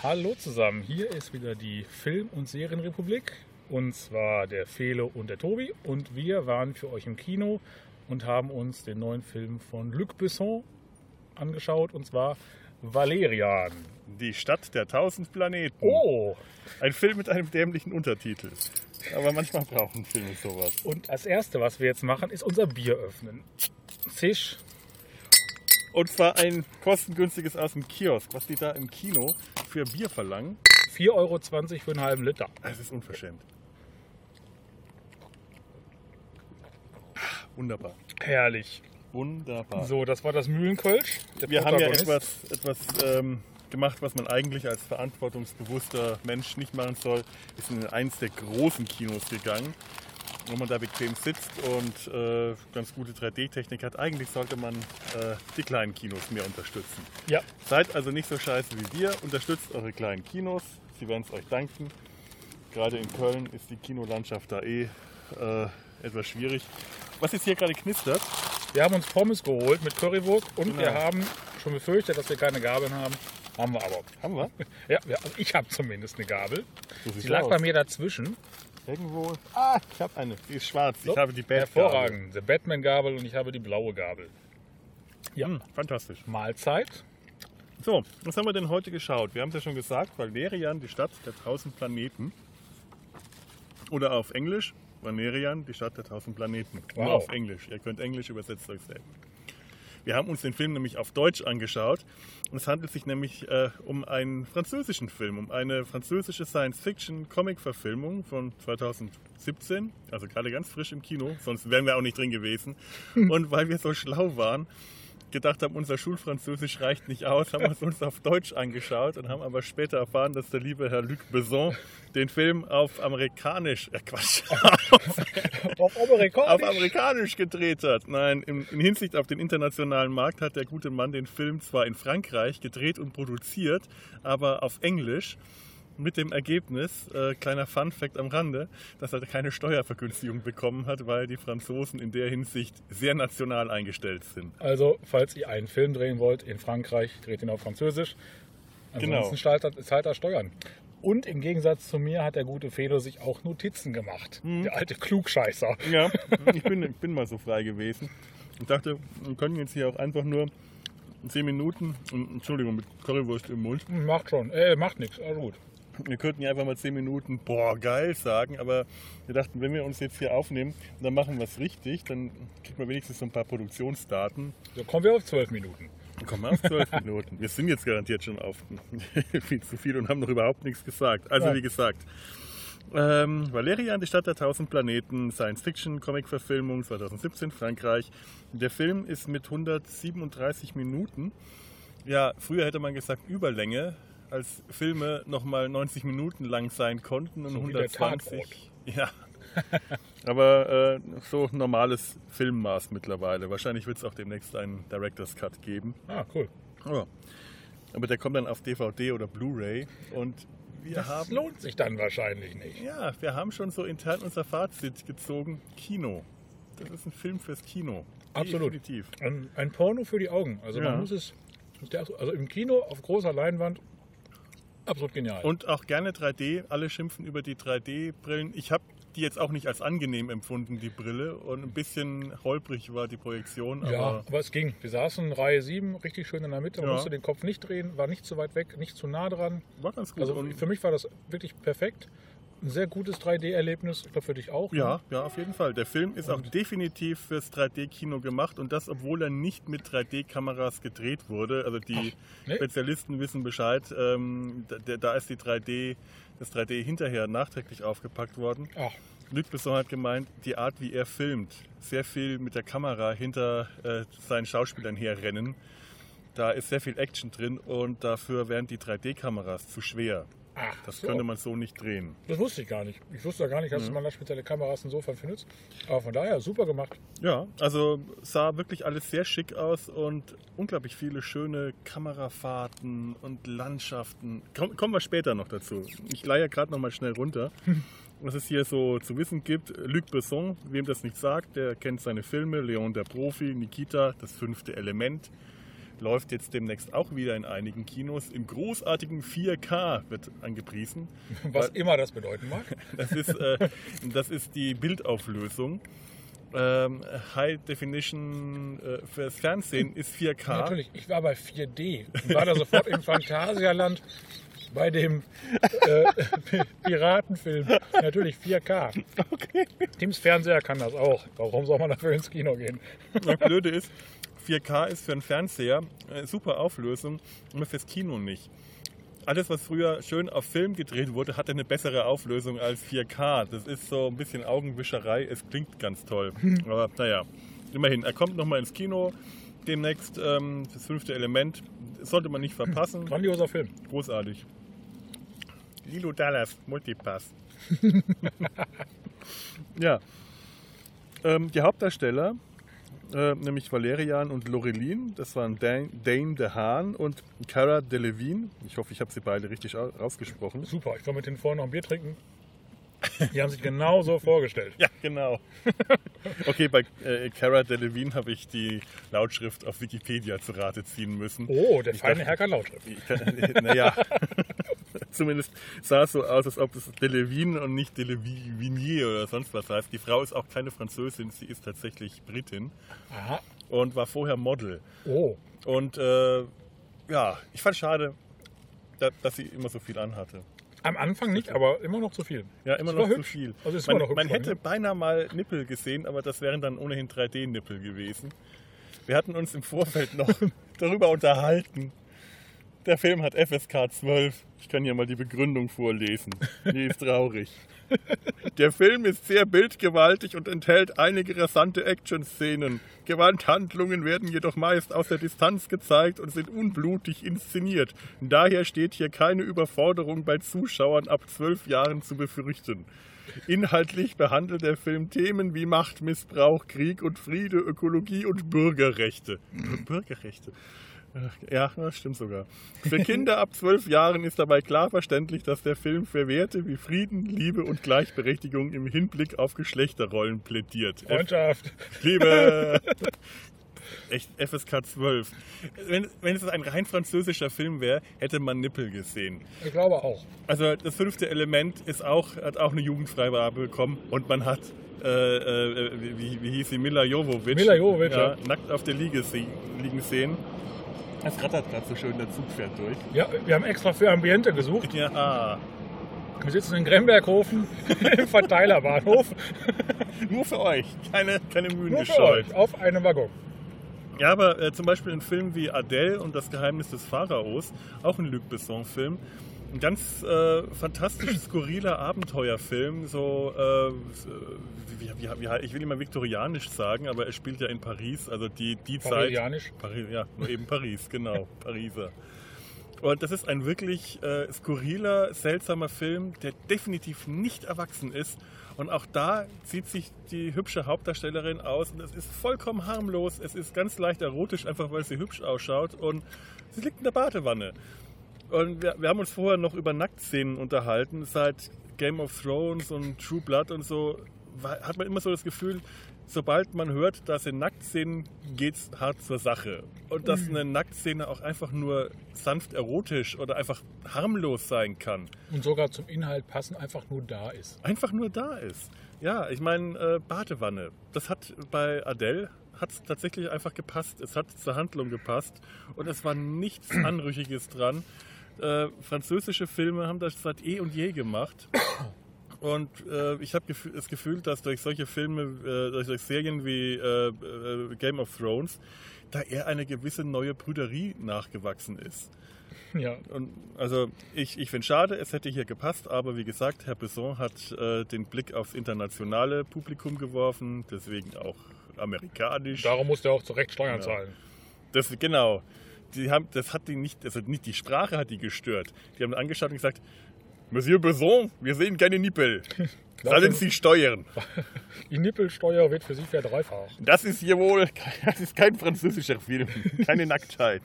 Hallo zusammen, hier ist wieder die Film- und Serienrepublik. Und zwar der Felo und der Tobi. Und wir waren für euch im Kino und haben uns den neuen Film von Luc Besson angeschaut. Und zwar Valerian. Die Stadt der tausend Planeten. Oh! Ein Film mit einem dämlichen Untertitel. Aber manchmal brauchen Filme sowas. Und als erste, was wir jetzt machen, ist unser Bier öffnen. Fisch. Und zwar ein kostengünstiges aus dem Kiosk, was die da im Kino für Bier verlangen. 4,20 Euro für einen halben Liter. Das ist unverschämt. Wunderbar. Herrlich. Wunderbar. So, das war das Mühlenkölsch. der Wir haben ja etwas, etwas ähm, gemacht, was man eigentlich als verantwortungsbewusster Mensch nicht machen soll. Wir sind in eins der großen Kinos gegangen, wo man da bequem sitzt und äh, ganz gute 3D-Technik hat. Eigentlich sollte man äh, die kleinen Kinos mehr unterstützen. Ja, Seid also nicht so scheiße wie wir, unterstützt eure kleinen Kinos. Sie werden es euch danken. Gerade in Köln ist die Kinolandschaft da eh äh, etwas schwierig. Was jetzt hier gerade knistert, wir haben uns Pommes geholt mit Currywurst und Genau. wir haben schon befürchtet, dass wir keine Gabeln haben. Haben wir aber. haben wir. Ja, also ich habe zumindest eine Gabel. Sie lag aus. bei mir dazwischen. Irgendwo. Ah, ich habe eine. Die ist schwarz. So, ich habe die Bad Hervorragend. Die Batman-Gabel und ich habe die blaue Gabel. Ja, Hm, fantastisch. Mahlzeit. So, was haben wir denn heute geschaut? Wir haben es ja schon gesagt, Valerian, die Stadt der tausend Planeten. Oder auf Englisch, Valerian, die Stadt der tausend Planeten. Nur Wow. auf Englisch. Ihr könnt Englisch, übersetzt euch selbst. Wir haben uns den Film nämlich auf Deutsch angeschaut. Und es handelt sich nämlich äh, um einen französischen Film, um eine französische Science-Fiction-Comic-Verfilmung von 2017. Also gerade ganz frisch im Kino, sonst wären wir auch nicht drin gewesen. Und weil wir so schlau waren, gedacht haben, unser Schulfranzösisch reicht nicht aus, haben wir es uns auf Deutsch angeschaut und haben aber später erfahren, dass der liebe Herr Luc Besson den Film auf amerikanisch, äh Quatsch, Auf Oberrekord. auf amerikanisch gedreht hat. Nein, in, in Hinsicht auf den internationalen Markt hat der gute Mann den Film zwar in Frankreich gedreht und produziert, aber auf Englisch. Mit dem Ergebnis, äh, kleiner Fun-Fact am Rande, dass er keine Steuervergünstigung bekommen hat, weil die Franzosen in der Hinsicht sehr national eingestellt sind. Also, falls ihr einen Film drehen wollt in Frankreich, dreht ihn auf Französisch. Genau. Ansonsten er, zahlt er Steuern. Und im Gegensatz zu mir hat der gute Fedor sich auch Notizen gemacht. Mhm. Der alte Klugscheißer. Ja, ich bin, ich bin mal so frei gewesen und dachte, wir können jetzt hier auch einfach nur 10 Minuten, Entschuldigung, mit Currywurst im Mund, Macht schon. Äh, macht nichts. Also gut. wir könnten ja einfach mal 10 Minuten, boah, geil sagen, aber wir dachten, wenn wir uns jetzt hier aufnehmen, dann machen wir es richtig, dann kriegt man wenigstens so ein paar Produktionsdaten. So kommen wir auf zwölf Minuten. Wir auf 12 Minuten. Wir sind jetzt garantiert schon auf viel zu viel und haben noch überhaupt nichts gesagt. Also Ja. wie gesagt, ähm, Valerian, die Stadt der tausend Planeten, Science-Fiction-Comic-Verfilmung 2017, Frankreich. Der Film ist mit 137 Minuten. Ja, früher hätte man gesagt Überlänge, als Filme nochmal 90 Minuten lang sein konnten und So wie der 120. Ja. Aber äh, so normales Filmmaß mittlerweile. Wahrscheinlich wird es auch demnächst einen Director's Cut geben. Ah, cool. Ja. Aber der kommt dann auf DVD oder Blu-ray und wir Das haben lohnt sich dann wahrscheinlich nicht. ja, wir haben schon so intern unser Fazit gezogen. Kino. Das ist ein Film fürs Kino. Absolut. Definitiv. Ein, ein Porno für die Augen. Also Ja. man muss es. Also im Kino auf großer Leinwand. Absolut genial. Und auch gerne 3D. Alle schimpfen über die 3D-Brillen. Ich habe die jetzt auch nicht als angenehm empfunden, die Brille. Und ein bisschen holprig war die Projektion. ja, Aber aber es ging. Wir saßen in Reihe 7, richtig schön in der Mitte. Man Ja. musste den Kopf nicht drehen, war nicht zu weit weg, nicht zu nah dran. war ganz gut. Also Und- für mich war das wirklich perfekt. Ein sehr gutes 3D-Erlebnis. Ich glaube für dich auch. ne? Ja, ja, auf jeden Fall. Der Film ist auch definitiv fürs 3D-Kino gemacht und das, obwohl er nicht mit 3D-Kameras gedreht wurde. Also die nee? Spezialisten wissen Bescheid. Ähm, da, da ist die 3D, das 3D hinterher nachträglich aufgepackt worden. Ach, Luc Besson hat gemeint, die Art, wie er filmt, sehr viel mit der Kamera hinter äh, seinen Schauspielern herrennen, da ist sehr viel Action drin und dafür wären die 3D-Kameras zu schwer. Ach, Das so. könnte man so nicht drehen. Das wusste ich gar nicht. Ich wusste ja gar nicht, dass man da spezielle Kameras insofern findet. Aber von daher, super gemacht. Ja, also sah wirklich alles sehr schick aus und unglaublich viele schöne Kamerafahrten und Landschaften. Komm, kommen wir später noch dazu. Ich leihe gerade noch mal schnell runter. Was es hier so zu wissen gibt, Luc Besson, wem das nicht sagt, der kennt seine Filme, Leon der Profi, Nikita, das fünfte Element, läuft jetzt demnächst auch wieder in einigen Kinos. Im großartigen 4K wird angepriesen. Was immer das bedeuten mag. Das ist, äh, das ist die Bildauflösung. Ähm, High Definition äh, fürs Fernsehen ist 4K. Natürlich, ich war bei 4D und war da sofort im Phantasialand bei dem äh, Piratenfilm. Natürlich 4K. Tims Fernseher kann das auch. Warum soll man dafür ins Kino gehen? Das Blöde ist, 4K ist für einen Fernseher äh, super Auflösung, aber fürs Kino nicht. Alles, was früher schön auf Film gedreht wurde, hatte eine bessere Auflösung als 4K. Das ist so ein bisschen Augenwischerei. Es klingt ganz toll. Aber naja, immerhin. Er kommt nochmal ins Kino demnächst. Ähm, das fünfte Element. Das sollte man nicht verpassen. Grandioser Film. Großartig. Lilo Dallas, Multipass. ja. Ähm, die Hauptdarsteller, äh, nämlich Valerian und Lorelin, das waren Dan- Dane DeHaan und Cara Delevingne. Ich hoffe, ich habe sie beide richtig au- ausgesprochen. Super, ich war mit denen vorhin noch ein Bier trinken. Die haben sich genau so vorgestellt. Ja, genau. Okay, bei äh, Cara Delevingne habe ich die Lautschrift auf Wikipedia zu Rate ziehen müssen. Oh, der Ich feine dachte- Herr kann Lautschrift. Naja, zumindest sah es so aus, als ob es Delevine und nicht Delevinier oder sonst was heißt. Die Frau ist auch keine Französin, sie ist tatsächlich Britin Aha. und war vorher Model. Oh, Und äh, ja, ich fand schade, da, dass sie immer so viel anhatte. Am Anfang nicht, aber immer noch zu viel. Ja, immer Es noch war zu hübsch. viel. Also man hübsch man hätte ihr. beinahe mal Nippel gesehen, aber das wären dann ohnehin 3D-Nippel gewesen. Wir hatten uns im Vorfeld noch darüber unterhalten. Der Film hat FSK 12. Ich kann hier mal die Begründung vorlesen. Die ist traurig. Der Film ist sehr bildgewaltig und enthält einige rasante Action-Szenen. Gewalthandlungen werden jedoch meist aus der Distanz gezeigt und sind unblutig inszeniert. Daher steht hier keine Überforderung bei Zuschauern ab zwölf Jahren zu befürchten. Inhaltlich behandelt der Film Themen wie Machtmissbrauch, Krieg und Friede, Ökologie und Bürgerrechte. Bürgerrechte. Ja, das stimmt sogar. Für Kinder ab zwölf Jahren ist dabei klar verständlich, dass der Film für Werte wie Frieden, Liebe und Gleichberechtigung im Hinblick auf Geschlechterrollen plädiert. Freundschaft. Liebe! Echt, FSK 12. Wenn, wenn es ein rein französischer Film wäre, hätte man Nippel gesehen. Ich glaube auch. Also das fünfte Element ist auch, hat auch eine Jugendfreigabe bekommen und man hat, äh, äh, wie, wie hieß sie, Mila Jovovic, Mila Jovovich, ja, ja. nackt auf der Liege liegen sehen. Es rattert gerade so schön, der Zug fährt durch. Ja, wir haben extra für Ambiente gesucht. Ja, Wir sitzen in Gremberghofen im Verteilerbahnhof. nur für euch, keine, keine Mühen Nur für gescheut. euch, auf einem Waggon. Ja, aber äh, zum Beispiel ein Film wie Adele und das Geheimnis des Pharaos, auch ein Luc Besson-Film, ein ganz äh, fantastisch skurriler Abenteuerfilm, so, äh, wie, wie, wie, ich will immer viktorianisch sagen, aber er spielt ja in Paris, also die, die Zeit. Paris, ja, nur eben Paris, genau, Pariser. Und das ist ein wirklich äh, skurriler, seltsamer Film, der definitiv nicht erwachsen ist. Und auch da zieht sich die hübsche Hauptdarstellerin aus und es ist vollkommen harmlos. Es ist ganz leicht erotisch, einfach weil sie hübsch ausschaut und sie liegt in der Badewanne. Und wir, wir haben uns vorher noch über Nacktszenen unterhalten. Seit Game of Thrones und True Blood und so hat man immer so das Gefühl, sobald man hört, dass in Nacktszenen geht's hart zur Sache. Und dass eine Nacktszene auch einfach nur sanft erotisch oder einfach harmlos sein kann. Und sogar zum Inhalt passen, einfach nur da ist. Einfach nur da ist. Ja, ich meine, äh, Badewanne. Das hat bei Adele hat es tatsächlich einfach gepasst. Es hat zur Handlung gepasst und es war nichts Anrüchiges dran. Äh, französische Filme haben das seit eh und je gemacht. Und äh, ich habe gefü- das Gefühl, dass durch solche Filme, äh, durch, durch Serien wie äh, äh, Game of Thrones, da eher eine gewisse neue Brüderie nachgewachsen ist. Ja. Und also ich, ich finde schade, es hätte hier gepasst, aber wie gesagt, Herr Besson hat äh, den Blick aufs internationale Publikum geworfen, deswegen auch amerikanisch. Darum muss der auch zu Recht Steuern Ja. zahlen. Das, genau. Die haben, das hat die nicht, also nicht die Sprache hat die gestört. Die haben angeschaut und gesagt, Monsieur Besson, wir sehen keine Nippel. Sollen Sie steuern? Die Nippelsteuer wird für Sie verdreifacht. Das ist hier wohl, das ist kein französischer Film, keine Nacktheit.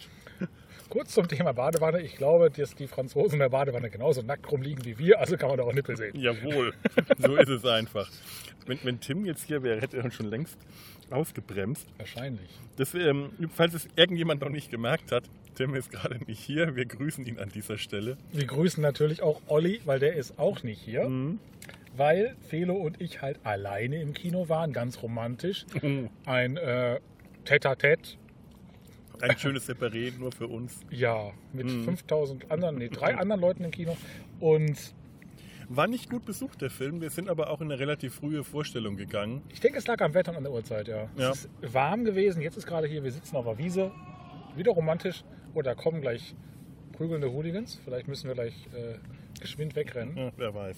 Kurz zum Thema Badewanne. Ich glaube, dass die Franzosen in der Badewanne genauso nackt rumliegen wie wir, also kann man da auch Nippel sehen. Jawohl, so ist es einfach. Wenn, wenn Tim jetzt hier wäre, hätte er uns schon längst ausgebremst. Wahrscheinlich. Das, ähm, falls es irgendjemand noch nicht gemerkt hat, Tim ist gerade nicht hier. Wir grüßen ihn an dieser Stelle. Wir grüßen natürlich auch Olli, weil der ist auch nicht hier. Weil Felo und ich halt alleine im Kino waren, ganz romantisch. Ein äh, Tête-à-Tête, Ein schönes Separé nur für uns. ja, mit 5000 anderen, nee, drei anderen Leuten im Kino. Und War nicht gut besucht, der Film. Wir sind aber auch in eine relativ frühe Vorstellung gegangen. ich denke, es lag am Wetter und an der Uhrzeit, ja. Ja. Es ist warm gewesen, jetzt ist gerade hier, wir sitzen auf der Wiese, wieder romantisch. Oh, da kommen gleich prügelnde Hooligans. Vielleicht müssen wir gleich äh, geschwind wegrennen. Ja, wer weiß.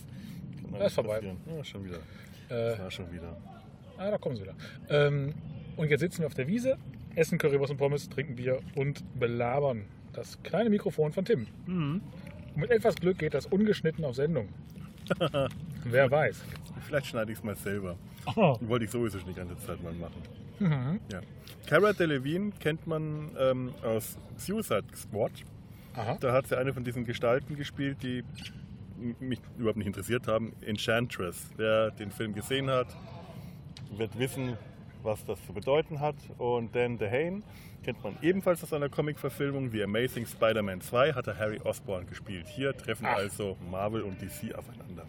Kann Das ist vorbei. Ja, schon wieder. Äh, Das war schon wieder. Ah, da kommen sie wieder. Ähm, und jetzt sitzen wir auf der Wiese, essen Currywurst und Pommes, trinken Bier und belabern das kleine Mikrofon von Tim. Mhm. Und mit etwas Glück geht das ungeschnitten auf Sendung. Wer weiß. Vielleicht schneide ich es mal selber. Oh. Wollte ich sowieso schon die ganze Zeit mal machen. Mhm. Ja. Cara Delevingne kennt man ähm, aus Suicide Squad. Aha. Da hat sie eine von diesen Gestalten gespielt, die mich überhaupt nicht interessiert haben. Enchantress. Wer den Film gesehen hat, wird wissen, was das zu bedeuten hat. Und Dan DeHane kennt man ebenfalls aus einer Comic-Verfilmung. The Amazing Spider-Man 2 hat er Harry Osborn gespielt. Hier treffen Ach. also Marvel und DC aufeinander.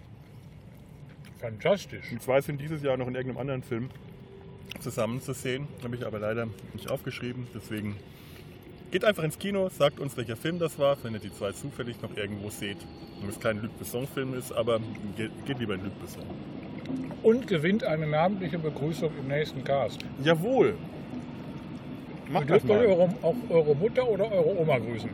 Fantastisch. Die zwei sind dieses Jahr noch in irgendeinem anderen Film zusammen zu sehen. Habe ich aber leider nicht aufgeschrieben. Deswegen geht einfach ins Kino, sagt uns, welcher Film das war, wenn ihr die zwei zufällig noch irgendwo seht. Wenn es kein Luc Besson-Film ist, aber geht, geht lieber in Luc Besson. Und gewinnt eine namentliche Begrüßung im nächsten Cast. Jawohl! Macht das mal. eure, auch eure Mutter oder eure Oma grüßen.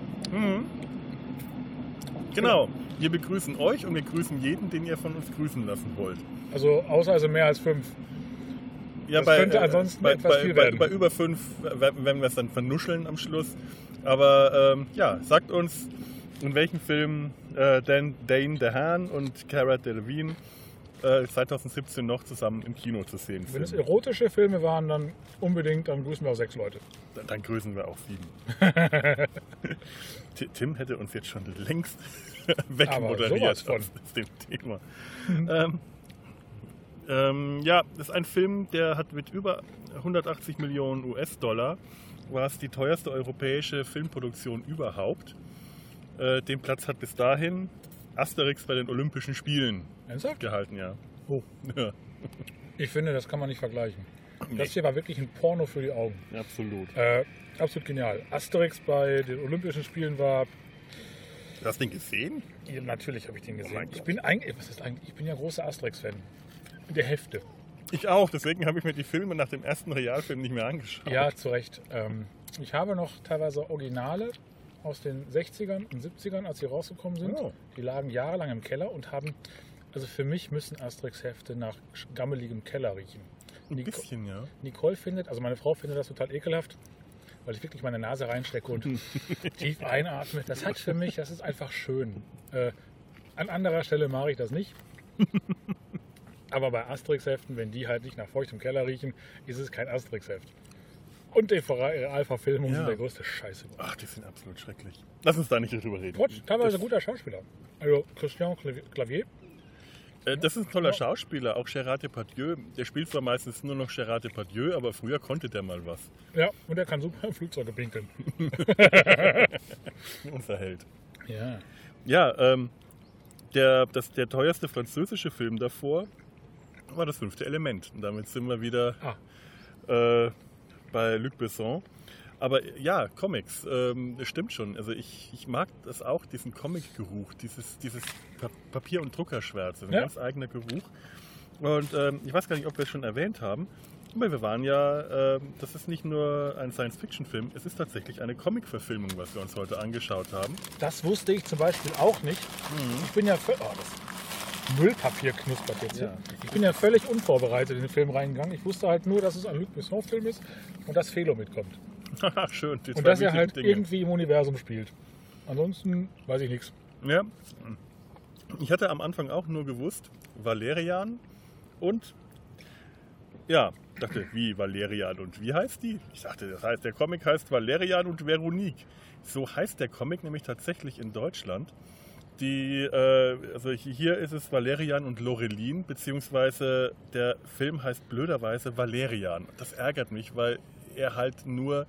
Genau. Wir begrüßen euch und wir grüßen jeden, den ihr von uns grüßen lassen wollt. Also außer also mehr als fünf. Ja, Das könnte ansonsten bei, etwas bei, viel bei, werden. bei über fünf werden wir es dann vernuscheln am Schluss. Aber ähm, ja, sagt uns, in welchem Film äh, Dan, Dane DeHaan und Cara Delevingne äh, 2017 noch zusammen im Kino zu sehen Wenn es sind. erotische Filme waren, dann unbedingt, dann grüßen wir auch sechs Leute. Dann, dann grüßen wir auch sieben. Ti- Tim hätte uns jetzt schon längst wegmoderiert aus dem Thema. ähm, ähm, ja, das ist ein Film, der hat mit über 180 Millionen US-Dollar, war es die teuerste europäische Filmproduktion überhaupt. Äh, den Platz hat bis dahin Asterix bei den Olympischen Spielen Ernsthaft? gehalten, ja. Oh. Ja, Ich finde, das kann man nicht vergleichen. Nee. Das hier war wirklich ein Porno für die Augen. absolut. Äh, absolut genial. Asterix bei den Olympischen Spielen war. Hast du den gesehen? Ja, natürlich habe ich den gesehen. mein ich bin eigentlich, was ist eigentlich? Ich bin ja großer Asterix-Fan. Der Hälfte. Ich auch, deswegen habe ich mir die Filme nach dem ersten Realfilm nicht mehr angeschaut. Ja, zu Recht. Ähm, ich habe noch teilweise Originale aus den 60ern und 70ern, als sie rausgekommen sind. Oh. Die lagen jahrelang im Keller und haben. Also für mich müssen Asterix-Hefte nach gammeligem Keller riechen. Ein Nico- bisschen, ja. Nicole findet, also meine Frau findet das total ekelhaft, weil ich wirklich meine Nase reinstecke und tief einatme. Das hat für mich, das ist einfach schön. Äh, an anderer Stelle mache ich das nicht. Aber bei Asterix-Heften, wenn die halt nicht nach feuchtem Keller riechen, ist es kein Asterix-Heft. Und die Realverfilmungen Ja. sind der größte Scheiße. Ach, die sind absolut schrecklich. Lass uns da nicht drüber reden. Trotz teilweise das, guter Schauspieler. Also Christian Clavier- äh, das ist ein toller Schauspieler, auch Gerard Depardieu. Der spielt zwar meistens nur noch Gerard Depardieu, aber früher konnte der mal was. ja, und er kann super Flugzeuge pinkeln. Unser Held. Ja. Ja, ähm, der, das, der teuerste französische Film davor war das fünfte Element. Und damit sind wir wieder Ah, äh, bei Luc Besson. Aber ja, Comics, ähm, das stimmt schon. Also ich, ich mag das auch, diesen Comic-Geruch, dieses, dieses Pa- Papier- und Druckerschwärze, ein Ja. ganz eigener Geruch. Und ähm, ich weiß gar nicht, ob wir es schon erwähnt haben. Aber wir waren ja, äh, das ist nicht nur ein Science-Fiction-Film, es ist tatsächlich eine Comic-Verfilmung, was wir uns heute angeschaut haben. Das wusste ich zum Beispiel auch nicht. Mhm. Ich bin ja. Oh, das Müllpapier knuspert jetzt. Ja. Ich bin ja völlig unvorbereitet in den Film reingegangen. Ich wusste halt nur, dass es ein Luc Besson-Film ist und dass Felo mitkommt. Schön. Und dass er halt Dinge. irgendwie im Universum spielt. Ansonsten weiß ich nichts. Ja. Ich hatte am Anfang auch nur gewusst, Valerian und ja, dachte, wie Valerian und wie heißt die? Ich dachte, das heißt, der Comic heißt Valerian und Veronique. So heißt der Comic nämlich tatsächlich in Deutschland. Die, äh, also hier ist es Valerian und Lorelin, beziehungsweise der Film heißt blöderweise Valerian. Das ärgert mich, weil er halt nur,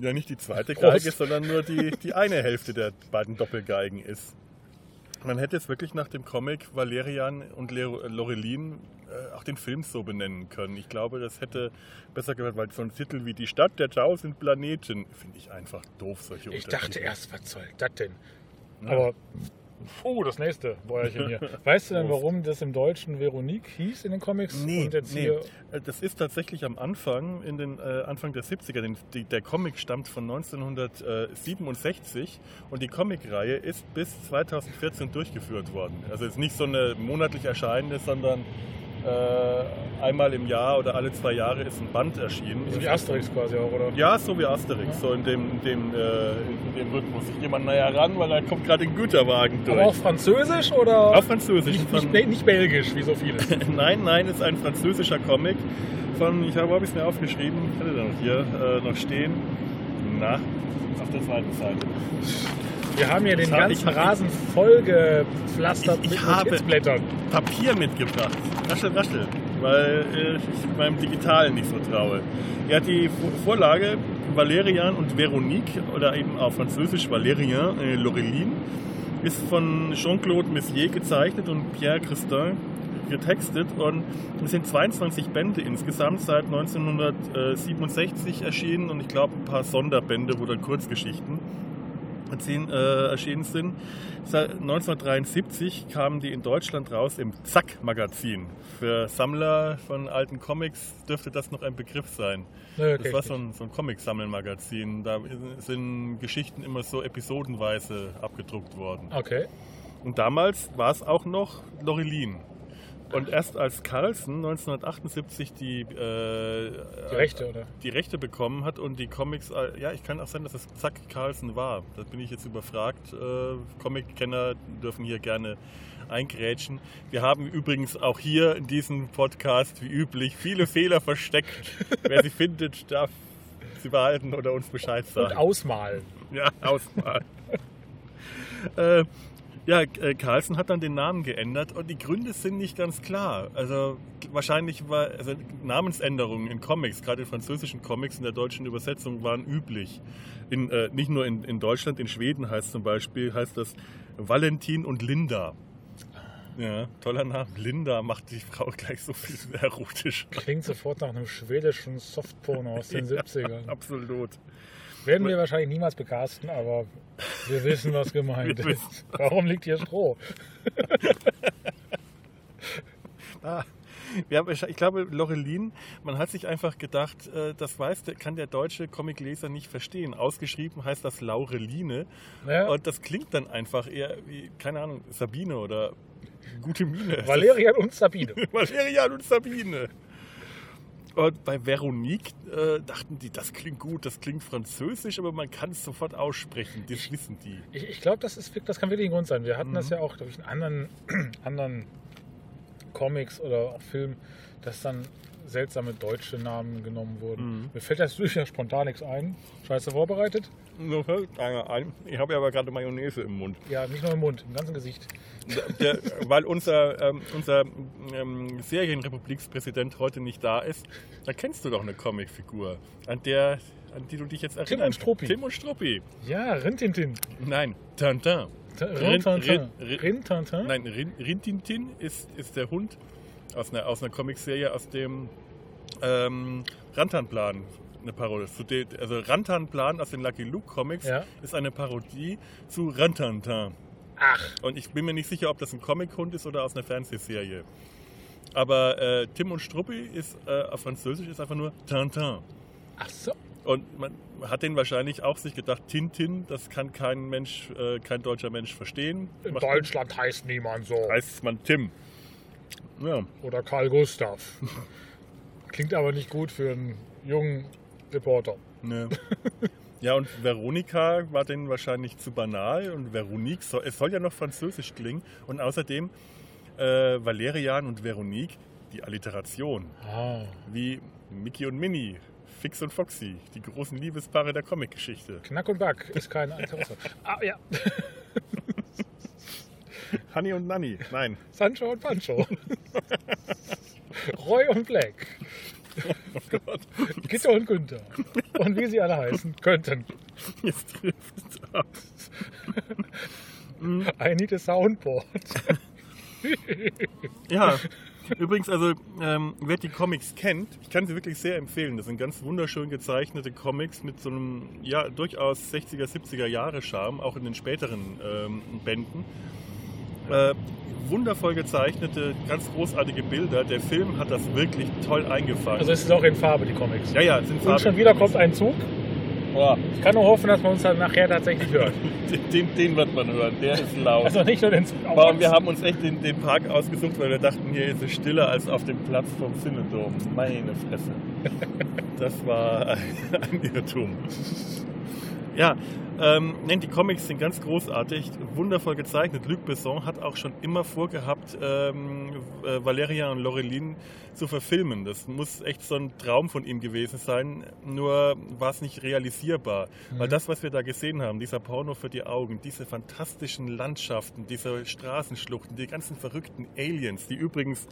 ja nicht die zweite Prost. Geige, sondern nur die, die eine Hälfte der beiden Doppelgeigen ist. Man hätte es wirklich nach dem Comic Valerian und Lorelin äh, auch den Film so benennen können. Ich glaube, das hätte besser gehört, weil so ein Titel wie Die Stadt der tausend Planeten finde ich einfach doof, solche Ich dachte erst, was soll das denn? Aber, oh, das nächste Bäuerchen hier. Weißt du denn, warum das im Deutschen Veronique hieß in den Comics? Nee, nee. Äh, Das ist tatsächlich am Anfang, in den äh, Anfang der 70er. Den, die, der Comic stammt von 1967 und die Comicreihe ist bis 2014 durchgeführt worden. Also es ist nicht so eine monatlich erscheinende, sondern äh, einmal im Jahr oder alle zwei Jahre ist ein Band erschienen. so wie Asterix quasi auch, oder? Ja, so wie Asterix, so in dem, in dem, äh, in dem Rhythmus. Ich gehe mal näher ran, weil da kommt gerade ein Güterwagen durch. Aber auch Französisch oder? Auf Französisch. Nicht, nicht, nicht belgisch, wie so vieles. Nein, nein, ist ein französischer Comic von, ich habe, es mir aufgeschrieben, ich hatte da noch hier äh, noch stehen. Na, auf der zweiten Seite. Wir haben hier den ganzen hab- Rasen vollgepflastert Ich- ich mit habe- Notizblättern. Papier mitgebracht. Raschel, raschel. Weil äh, ich meinem Digitalen nicht so traue. Er hat die Vo- Vorlage Valerian und Veronique oder eben auf Französisch Valérien äh, Lorelin ist von Jean-Claude Messier gezeichnet und Pierre Christin getextet und es sind 22 Bände insgesamt seit 1967 erschienen und ich glaube ein paar Sonderbände, dann Kurzgeschichten erzählen, äh, erschienen sind. Seit 1973 kamen die in Deutschland raus im Zack-Magazin. Für Sammler von alten Comics dürfte das noch ein Begriff sein. Nö, das war so ein, so ein Comic-Sammelmagazin. Da sind Geschichten immer so episodenweise abgedruckt worden. Okay. Und damals war es auch noch Lorelin. Und erst als Carlsen 1978 die, äh, Die Rechte, oder? die Rechte bekommen hat und die Comics, äh, ja, ich kann auch sein, dass es Zack Carlsen war. Da bin ich jetzt überfragt. Äh, Comic-Kenner dürfen hier gerne eingrätschen. Wir haben übrigens auch hier in diesem Podcast, wie üblich, viele Fehler versteckt. Wer sie findet, darf sie behalten oder uns Bescheid Und sagen. ausmalen. Ja, Auswahl. äh, ja, äh, Carlsen hat dann den Namen geändert und die Gründe sind nicht ganz klar. Also wahrscheinlich war also Namensänderungen in Comics, gerade in französischen Comics in der deutschen Übersetzung waren üblich. In, äh, nicht nur in, in Deutschland, in Schweden heißt zum Beispiel heißt das Valentin und Linda. Ja, toller Name. Linda macht die Frau gleich so viel erotisch. Klingt sofort nach einem schwedischen Softporno aus den 70ern. Absolut. Werden wir wahrscheinlich niemals bekasten, aber wir wissen, was gemeint Wir ist. Warum liegt hier Stroh? Ah, ja, aber ich glaube, Lorelin, man hat sich einfach gedacht, äh, das weiß, kann der deutsche Comicleser nicht verstehen. Ausgeschrieben heißt das Laureline Ja. und das klingt dann einfach eher wie, keine Ahnung, Sabine oder gute Mine. Valerian und Sabine. Valerian und Sabine. Und bei Veronique äh, dachten die, das klingt gut, das klingt französisch, aber man kann es sofort aussprechen. Das wissen die. Ich, ich glaube, das, ist- das kann wirklich ein Grund sein. Wir hatten Mhm. das ja auch, glaube ich, in anderen, anderen Comics oder auch Filmen, dass dann seltsame deutsche Namen genommen wurden. Mhm. Mir fällt das ja spontan nichts ein. Scheiße vorbereitet? Nur fällt einer ein, Ich habe ja aber gerade Mayonnaise im Mund. Ja, nicht nur im Mund, im ganzen Gesicht. Der, weil unser, ähm, unser ähm, Serienrepublikspräsident heute nicht da ist, da kennst du doch eine Comicfigur, an der, an die du dich jetzt erinnerst. und Struppi. Tim und Struppi. Ja, Rintintin. Nein, Tintin. Rintintin. Rin- Rin- Rintintin? Nein, Rin, Rintintin ist, ist der Hund aus einer, aus einer Comicserie aus dem ähm, Rantanplan. Eine Parodie. Zu de, also Rantanplan aus den Lucky Luke Comics Ja. ist eine Parodie zu Rantantin. Ach, Und ich bin mir nicht sicher, ob das ein Comic-Hund ist oder aus einer Fernsehserie. Aber äh, Tim und Struppi ist äh, auf Französisch ist einfach nur Tintin. Ach so. Und man hat den wahrscheinlich auch sich gedacht, Tintin, das kann kein Mensch, äh, kein deutscher Mensch verstehen. In Macht- Deutschland heißt niemand so. heißt man Tim. Ja, Oder Karl Gustav. Klingt aber nicht gut für einen jungen Reporter. ne. ja, und Veronika war denen wahrscheinlich zu banal und Veronique, soll, es soll ja noch französisch klingen. Und außerdem äh, Valerian und Veronique, die Alliteration, Ah. wie Mickey und Minnie, Fix und Foxy, die großen Liebespaare der Comicgeschichte. Knack und Back ist kein Interesse. ah, ja. Honey und Nanny, nein. Sancho und Pancho. Roy und Black. Gitter und Günther. Und wie sie alle heißen könnten. Jetzt trifft ab. I need a soundboard. Ja, übrigens, also ähm, wer die Comics kennt, ich kann sie wirklich sehr empfehlen. Das sind ganz wunderschön gezeichnete Comics mit so einem ja durchaus 60er, 70er Jahre Charme, auch in den späteren ähm, Bänden. Äh, wundervoll gezeichnete, ganz großartige Bilder. Der Film hat das wirklich toll eingefangen. Also es ist auch in Farbe, die Comics. ja, ja, es sind Und Farben. schon wieder kommt ein Zug. Ich kann nur hoffen, dass man uns dann nachher tatsächlich hört. Den, den, wird man hören, der ist laut. Also nicht nur den Zug. Aber wir haben uns echt den, den Park ausgesucht, weil wir dachten, hier ist es stiller als auf dem Platz vom Cinedom. Meine Fresse. Das war ein, ein Irrtum. Ja, ähm, nein, die Comics sind ganz großartig, wundervoll gezeichnet. Luc Besson hat auch schon immer vorgehabt, ähm, äh, Valeria und Laureline zu verfilmen. Das muss echt so ein Traum von ihm gewesen sein, nur war es nicht realisierbar. Weil das, was wir da gesehen haben, dieser Porno für die Augen, diese fantastischen Landschaften, diese Straßenschluchten, die ganzen verrückten Aliens, die übrigens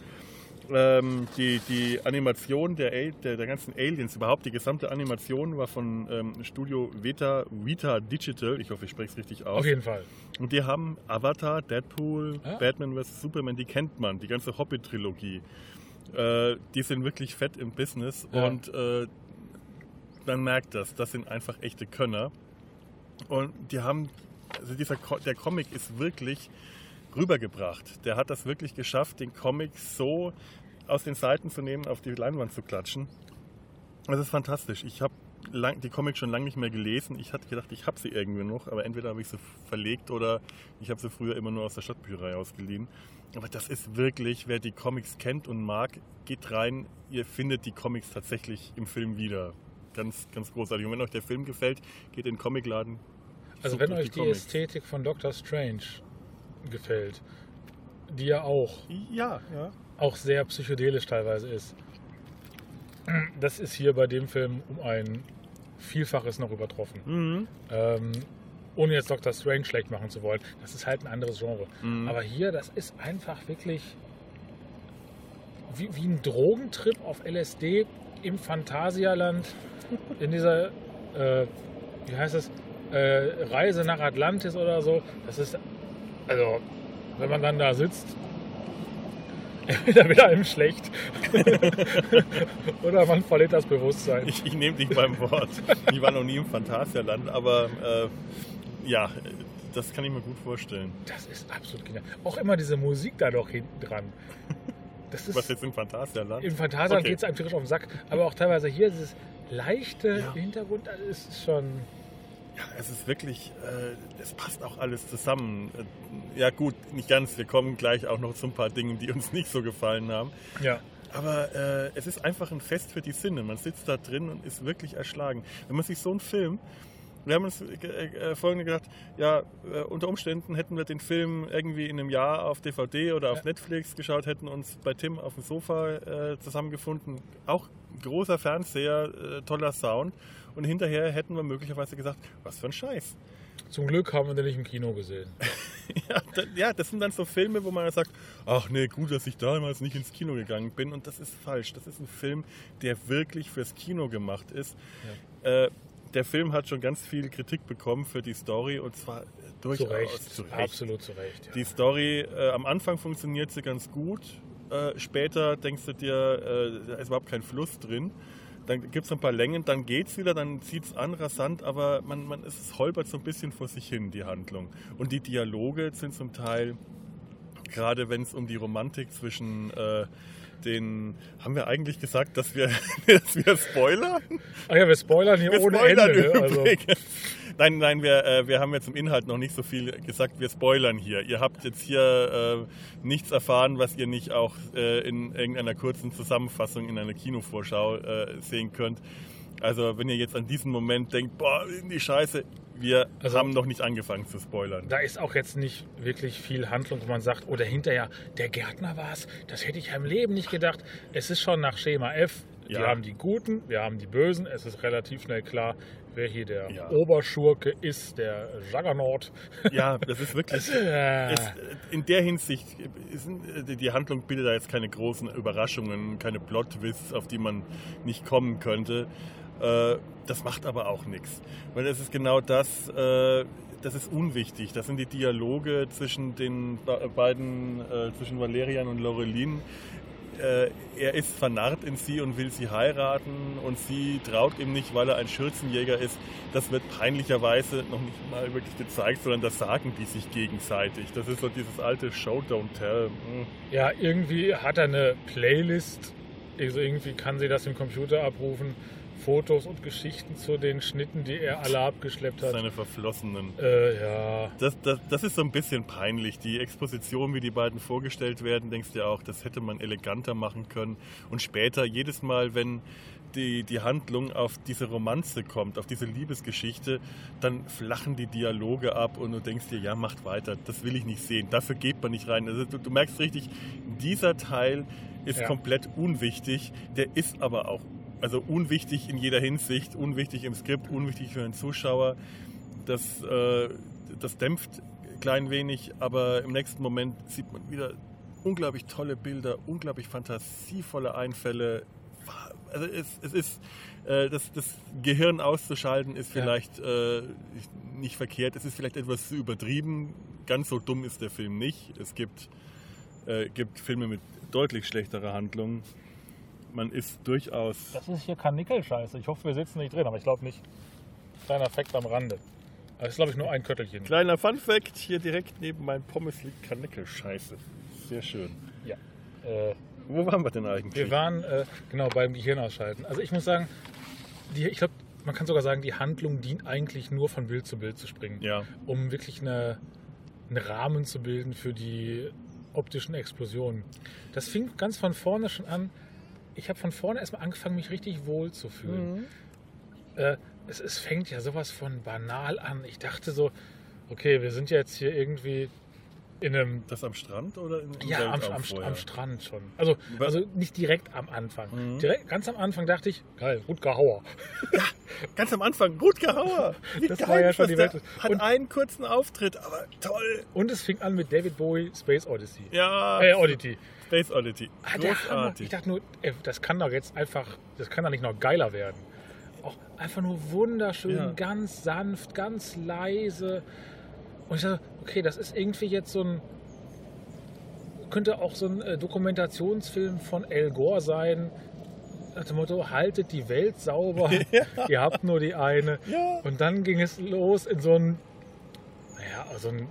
ähm, die, die Animation der, der, der ganzen Aliens, überhaupt die gesamte Animation war von ähm, Studio Veta, Vita Digital, ich hoffe, ich spreche es richtig aus. Auf jeden Fall. Und die haben Avatar, Deadpool, Ah. Batman vs. Superman, die kennt man, die ganze Hobbit-Trilogie. Äh, die sind wirklich fett im Business Ja. und äh, man merkt das, das sind einfach echte Könner. Und die haben, also dieser, der Comic ist wirklich rübergebracht. Der hat das wirklich geschafft, den Comic so aus den Seiten zu nehmen, auf die Leinwand zu klatschen. Das ist fantastisch. Ich habe die Comics schon lange nicht mehr gelesen. Ich hatte gedacht, ich habe sie irgendwie noch, aber entweder habe ich sie verlegt oder ich habe sie früher immer nur aus der Stadtbücherei ausgeliehen. Aber das ist wirklich, wer die Comics kennt und mag, geht rein. Ihr findet die Comics tatsächlich im Film wieder. Ganz, ganz großartig. Und wenn euch der Film gefällt, geht in den Comicladen. Also wenn euch die Comics. Ästhetik von Doctor Strange gefällt, die ja auch, Ja, ja. auch sehr psychedelisch teilweise ist, das ist hier bei dem Film um ein Vielfaches noch übertroffen. Mhm. Ähm, ohne jetzt Doctor Strange schlecht machen zu wollen. Das ist halt ein anderes Genre. Mhm. Aber hier, das ist einfach wirklich wie, wie ein Drogentrip auf LSD im Phantasialand. In dieser, äh, wie heißt das, äh, Reise nach Atlantis oder so. Das ist, also, wenn man dann da sitzt, da wird einem schlecht. oder man verliert das Bewusstsein. Ich, ich nehme dich beim Wort. Ich war noch nie im Phantasialand, aber äh, ja, das kann ich mir gut vorstellen. Das ist absolut genial. Auch immer diese Musik da doch hinten dran. Das ist, Was jetzt im Phantasialand? Im Phantasialand Okay. geht es einem tierisch auf den Sack, aber auch teilweise hier dieses leichte Ja. Hintergrund, das ist schon. Ja, es ist wirklich, äh, es passt auch alles zusammen. Äh, ja gut, nicht ganz. Wir kommen gleich auch noch zu ein paar Dingen, die uns nicht so gefallen haben. Ja. Aber äh, es ist einfach ein Fest für die Sinne. Man sitzt da drin und ist wirklich erschlagen. Wenn man sich so einen Film, wir haben uns äh, äh, vorhin gedacht, ja, äh, unter Umständen hätten wir den Film irgendwie in einem Jahr auf DVD oder auf Ja. Netflix geschaut, hätten uns bei Tim auf dem Sofa äh, zusammengefunden. Auch großer Fernseher, äh, toller Sound. Und hinterher hätten wir möglicherweise gesagt, was für ein Scheiß. Zum Glück haben wir den nicht im Kino gesehen. Ja, da, ja, das sind dann so Filme, wo man sagt, ach nee, gut, dass ich damals nicht ins Kino gegangen bin. Und das ist falsch. Das ist ein Film, der wirklich fürs Kino gemacht ist. Äh, der Film hat schon ganz viel Kritik bekommen für die Story und zwar durchaus Zu Recht. zu Recht. Absolut zu Recht. Ja. Die Story, äh, am Anfang funktioniert sie ganz gut. Äh, später denkst du dir, äh, da ist überhaupt kein Fluss drin. Dann gibt es ein paar Längen, dann geht's wieder, dann zieht es an, rasant, aber man, man, es holpert so ein bisschen vor sich hin, die Handlung. Und die Dialoge sind zum Teil, gerade wenn es um die Romantik zwischen äh, den haben wir eigentlich gesagt, dass wir, dass wir spoilern? Ach ja, wir spoilern hier Wir ohne spoilern Ende. Ne? Also, übrigens. Nein, nein, wir, äh, wir haben jetzt im Inhalt noch nicht so viel gesagt. Wir spoilern hier. Ihr habt jetzt hier äh, nichts erfahren, was ihr nicht auch äh, in irgendeiner kurzen Zusammenfassung in einer Kinovorschau äh, sehen könnt. Also wenn ihr jetzt an diesen Moment denkt, boah, in die Scheiße, wir Also- haben noch nicht angefangen zu spoilern. da ist auch jetzt nicht wirklich viel Handlung, wo man sagt, oder hinterher, der Gärtner war es, das hätte ich ja im Leben nicht gedacht. Es ist schon nach Schema F. Wir Ja. haben die Guten, wir haben die Bösen. Es ist relativ schnell klar, wer hier der Ja. Oberschurke ist, der Juggernaut. Ja, das ist wirklich. Äh, Es, in der Hinsicht sind äh, die Handlung bildet da jetzt keine großen Überraschungen, keine Plot-Twists, auf die man nicht kommen könnte. Äh, Das macht aber auch nichts, weil es ist genau das. äh, Das ist unwichtig. Das sind die Dialoge zwischen den be- beiden, äh, zwischen Valerian und Laureline. Äh, Er ist vernarrt in sie und will sie heiraten und sie traut ihm nicht, weil er ein Schürzenjäger ist. Das wird peinlicherweise noch nicht mal wirklich gezeigt, sondern das sagen die sich gegenseitig. Das ist so dieses alte Show Don't Tell. Hm. ja, irgendwie hat er eine Playlist. Also irgendwie kann sie das im Computer abrufen. Fotos und Geschichten zu den Schnitten, die er alle abgeschleppt hat. Seine Verflossenen. Äh, ja. Das, das, das ist so ein bisschen peinlich. Die Exposition, wie die beiden vorgestellt werden, denkst du ja auch, das hätte man eleganter machen können. Und später, jedes Mal, wenn die, die Handlung auf diese Romanze kommt, auf diese Liebesgeschichte, dann flachen die Dialoge ab und du denkst dir, ja, macht weiter, das will ich nicht sehen, dafür geht man nicht rein. Also du, du merkst richtig, dieser Teil ist Ja. komplett unwichtig, der ist aber auch also unwichtig in jeder Hinsicht, unwichtig im Skript, unwichtig für den Zuschauer. Das, äh, das dämpft ein klein wenig, aber im nächsten Moment sieht man wieder unglaublich tolle Bilder, unglaublich fantasievolle Einfälle. Also es, es ist, äh, das, das Gehirn auszuschalten ist Ja. vielleicht äh, nicht verkehrt, es ist vielleicht etwas zu übertrieben. Ganz so dumm ist der Film nicht. Es gibt, äh, gibt Filme mit deutlich schlechterer Handlung. Man ist durchaus Das ist hier Karnickel-Scheiße. Ich hoffe, wir sitzen nicht drin, aber ich glaube nicht. Kleiner Fakt am Rande. Das ist, glaube ich, nur ein Köttelchen. Kleiner Fun Fact, hier direkt neben meinem Pommes liegt Karnickel-Scheiße. Sehr schön. Ja. Äh, Wo waren wir denn eigentlich? wir waren äh, genau beim Gehirn ausschalten. Also ich muss sagen, die, ich glaube, man kann sogar sagen, die Handlung dient eigentlich nur von Bild zu Bild zu springen. Ja. Um wirklich eine, einen Rahmen zu bilden für die optischen Explosionen. Das fing ganz von vorne schon an. Ich habe von vorne erstmal angefangen, mich richtig wohl zu fühlen. Äh, es, es fängt ja sowas von banal an. Ich dachte so, okay, wir sind jetzt hier irgendwie in einem Das am Strand oder im ja, am, am, am Strand schon. Also, also nicht direkt am Anfang. Mhm. Direkt, ganz am Anfang dachte ich, geil, Rutger Hauer. Ganz am Anfang, Rutger Hauer. Wie Das geil war ja schon die Welt. Hat Und- einen kurzen Auftritt, aber toll. Und es fing an mit David Bowie, Space Odyssey. Ja, Äh, Oddity. Space Oddity. Ah. Großartig. Ich dachte nur, ey, das kann doch jetzt einfach, das kann doch nicht noch geiler werden. Auch einfach nur wunderschön, Ja. ganz sanft, ganz leise. Und ich dachte, okay, das ist irgendwie jetzt so ein, könnte auch so ein äh, Dokumentationsfilm von Al Gore sein. Nach dem Motto, haltet die Welt sauber, ihr habt nur die eine. Ja. Und dann ging es los in so ein, naja, so ein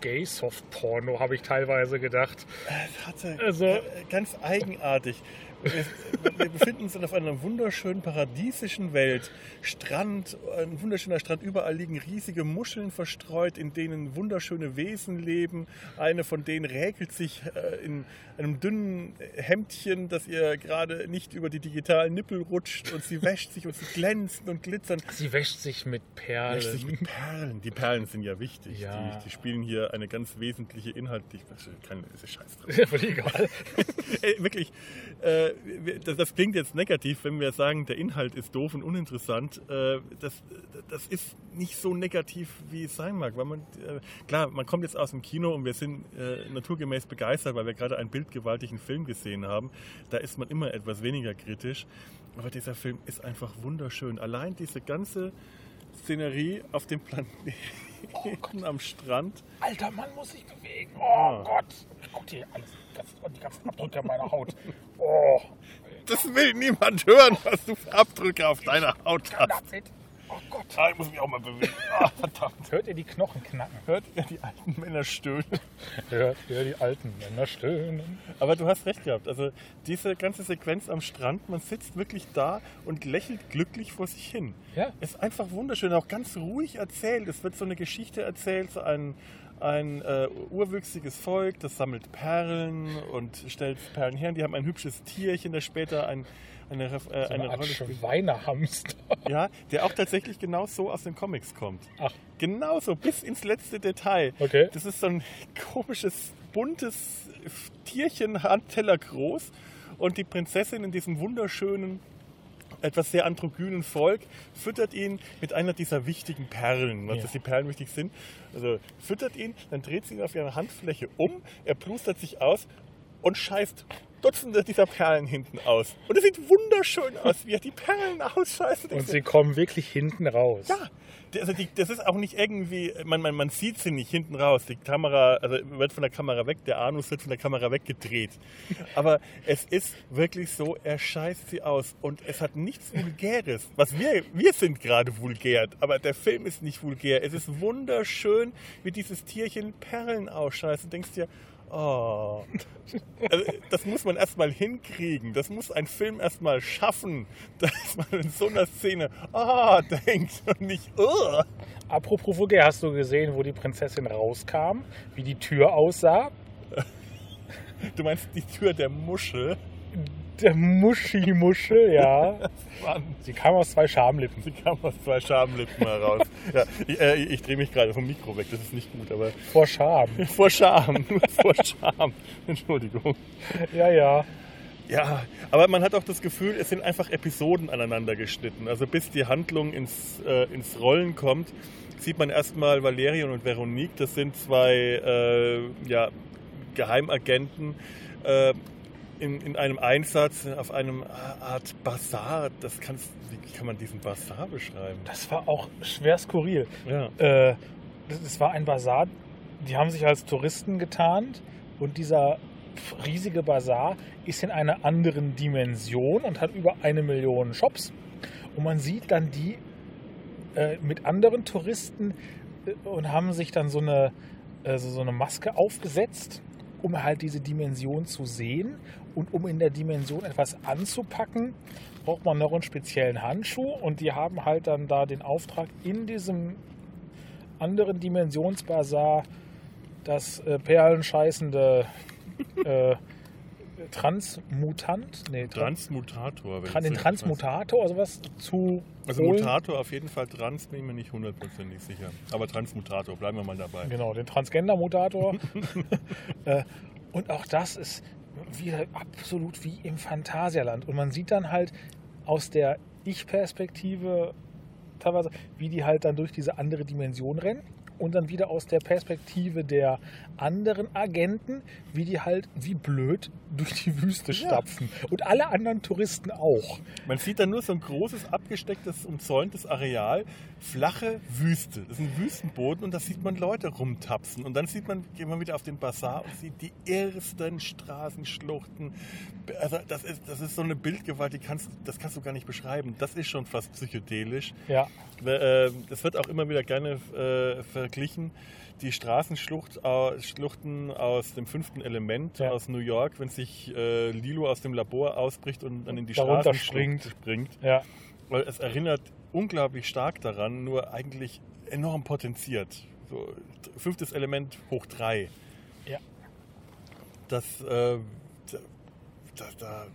Gay-Soft-Porno, habe ich teilweise gedacht. Es hatte Also- äh, ganz eigenartig. Wir, befinden uns auf einer wunderschönen paradiesischen Welt. Strand, ein wunderschöner Strand. Überall liegen riesige Muscheln verstreut, in denen wunderschöne Wesen leben. Eine von denen räkelt sich äh, in einem dünnen Hemdchen, dass ihr gerade nicht über die digitalen Nippel rutscht. Und sie wäscht sich und sie glänzen und glitzern. Sie wäscht sich mit Perlen. Wäscht sich mit Perlen. Die Perlen sind ja wichtig. Ja. Die, die spielen hier eine ganz wesentliche inhaltliche. Keine, ist Scheiß drin. Ja, völlig egal. Ey, wirklich, äh, das, das klingt jetzt negativ, wenn wir sagen, der Inhalt ist doof und uninteressant. Äh, das, das ist nicht so negativ, wie es sein mag. Weil man, äh, klar, man kommt jetzt aus dem Kino und wir sind äh, naturgemäß begeistert, weil wir gerade einen bildgewaltigen Film gesehen haben. Da ist man immer etwas weniger kritisch. Aber dieser Film ist einfach wunderschön. Allein diese ganze Szenerie auf dem Planeten am Strand. Alter Mann muss sich bewegen. Oh Gott. Guck dir alles. Die ganzen Abdrücke meiner Haut. Oh. Das will niemand hören, was du für Abdrücke auf deiner Haut hast. Oh Gott. Ah, ich muss mich auch mal bewegen. Ah, verdammt. Hört ihr die Knochen knacken? Hört ihr die alten Männer stöhnen? Hört ihr die alten Männer stöhnen? Aber du hast recht gehabt. Also diese ganze Sequenz am Strand, man sitzt wirklich da und lächelt glücklich vor sich hin. Ja. Ist einfach wunderschön, auch ganz ruhig erzählt. Es wird so eine Geschichte erzählt, so ein, ein äh, urwüchsiges Volk, das sammelt Perlen und stellt Perlen her. Und die haben ein hübsches Tierchen, das später ein, eine, äh, So eine eine Art Rolle spielt. Schweinehamster. Ja, der auch tatsächlich genau so aus den Comics kommt. Ach. Genauso, bis ins letzte Detail. Okay. Das ist so ein komisches, buntes Tierchen, Handteller groß. Und die Prinzessin in diesem wunderschönen, etwas sehr androgynen Volk füttert ihn mit einer dieser wichtigen Perlen, was Ja. dass die Perlen wichtig sind. Also füttert ihn, dann dreht sie ihn auf ihre Handfläche um, er plustert sich aus und scheißt Dutzende dieser Perlen hinten aus. Und es sieht wunderschön aus, wie er die Perlen ausscheißt. Und sie kommen wirklich hinten raus. ja, also die, das ist auch nicht irgendwie, man, man, man sieht sie nicht hinten raus. Die Kamera, also wird von der Kamera weg, der Anus wird von der Kamera weggedreht. Aber es ist wirklich so, er scheißt sie aus und es hat nichts Vulgäres. Was wir, wir sind gerade vulgär, aber der Film ist nicht vulgär. Es ist wunderschön, wie dieses Tierchen Perlen ausscheißt. Du denkst dir, Oh. Also, das muss man erstmal hinkriegen. Das muss ein Film erstmal schaffen, dass man in so einer Szene ah denkt und nicht oh. Apropos vulgär, hast du gesehen, wo die Prinzessin rauskam? Wie die Tür aussah? Du meinst die Tür der Muschel? Der Muschi-Muschel, ja. Mann, Sie kam aus zwei Schamlippen. sie kam aus zwei Schamlippen heraus. Ja, ich äh, ich drehe mich gerade vom Mikro weg, das ist nicht gut, aber Vor Scham. vor Scham, nur vor Scham. Entschuldigung. Ja, ja. Ja, aber man hat auch das Gefühl, es sind einfach Episoden aneinander geschnitten. Also bis die Handlung ins, äh, ins Rollen kommt, sieht man erstmal Valerian und Veronique. Das sind zwei äh, ja, Geheimagenten äh, in, in einem Einsatz auf einem Art Bazar. Das kannst, wie kann man diesen Bazar beschreiben? Das war auch schwer skurril. Ja. Äh, das, das war ein Bazar, die haben sich als Touristen getarnt und dieser riesige Bazar ist in einer anderen Dimension und hat über eine Million Shops. Und man sieht dann die äh, mit anderen Touristen äh, und haben sich dann so eine, äh, so, so eine Maske aufgesetzt, um halt diese Dimension zu sehen. Und um in der Dimension etwas anzupacken, braucht man noch einen speziellen Handschuh. Und die haben halt dann da den Auftrag, in diesem anderen Dimensionsbazar das äh, perlenscheißende äh, Transmutant, nee, Tra Transmutator. wenn Tran- den Transmutator, also was zu Also holen. Mutator auf jeden Fall, Trans bin ich mir nicht hundertprozentig sicher. Aber Transmutator, bleiben wir mal dabei. Genau, den Transgender-Mutator. äh, und auch das ist wieder absolut wie im Phantasialand. Und man sieht dann halt aus der Ich-Perspektive teilweise, wie die halt dann durch diese andere Dimension rennen. Und dann wieder aus der Perspektive der anderen Agenten, wie die halt wie blöd durch die Wüste stapfen. Und alle anderen Touristen auch. Man sieht dann nur so ein großes, abgestecktes, umzäuntes Areal, flache Wüste. Das ist ein Wüstenboden und da sieht man Leute rumtapsen. Und dann sieht man, geht man wieder auf den Bazar und sieht die irrsten Straßenschluchten. Also das ist, das ist so eine Bildgewalt, die kannst, das kannst du gar nicht beschreiben. Das ist schon fast psychedelisch. Ja, Äh, Das wird auch immer wieder gerne äh, verglichen. Die Straßenschluchten aus dem fünften Element Ja. aus New York, wenn sich äh, Lilo aus dem Labor ausbricht und dann in die Straßenschlucht springt. springt. ja. Weil es erinnert unglaublich stark daran, nur eigentlich enorm potenziert. So, fünftes Element hoch drei. Ja. Das, äh, da,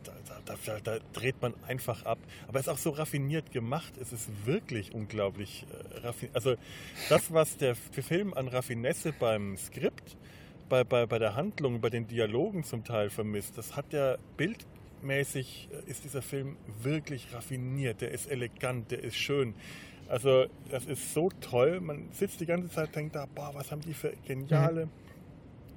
da, da, dreht man einfach ab. Aber es ist auch so raffiniert gemacht. Es ist wirklich unglaublich äh, raffiniert. Also das, was der Film an Raffinesse beim Skript, bei, bei, bei der Handlung, bei den Dialogen zum Teil vermisst, das hat der bildmäßig, äh, ist dieser Film wirklich raffiniert. Der ist elegant, der ist schön. Also das ist so toll. Man sitzt die ganze Zeit und denkt da, boah, was haben die für geniale,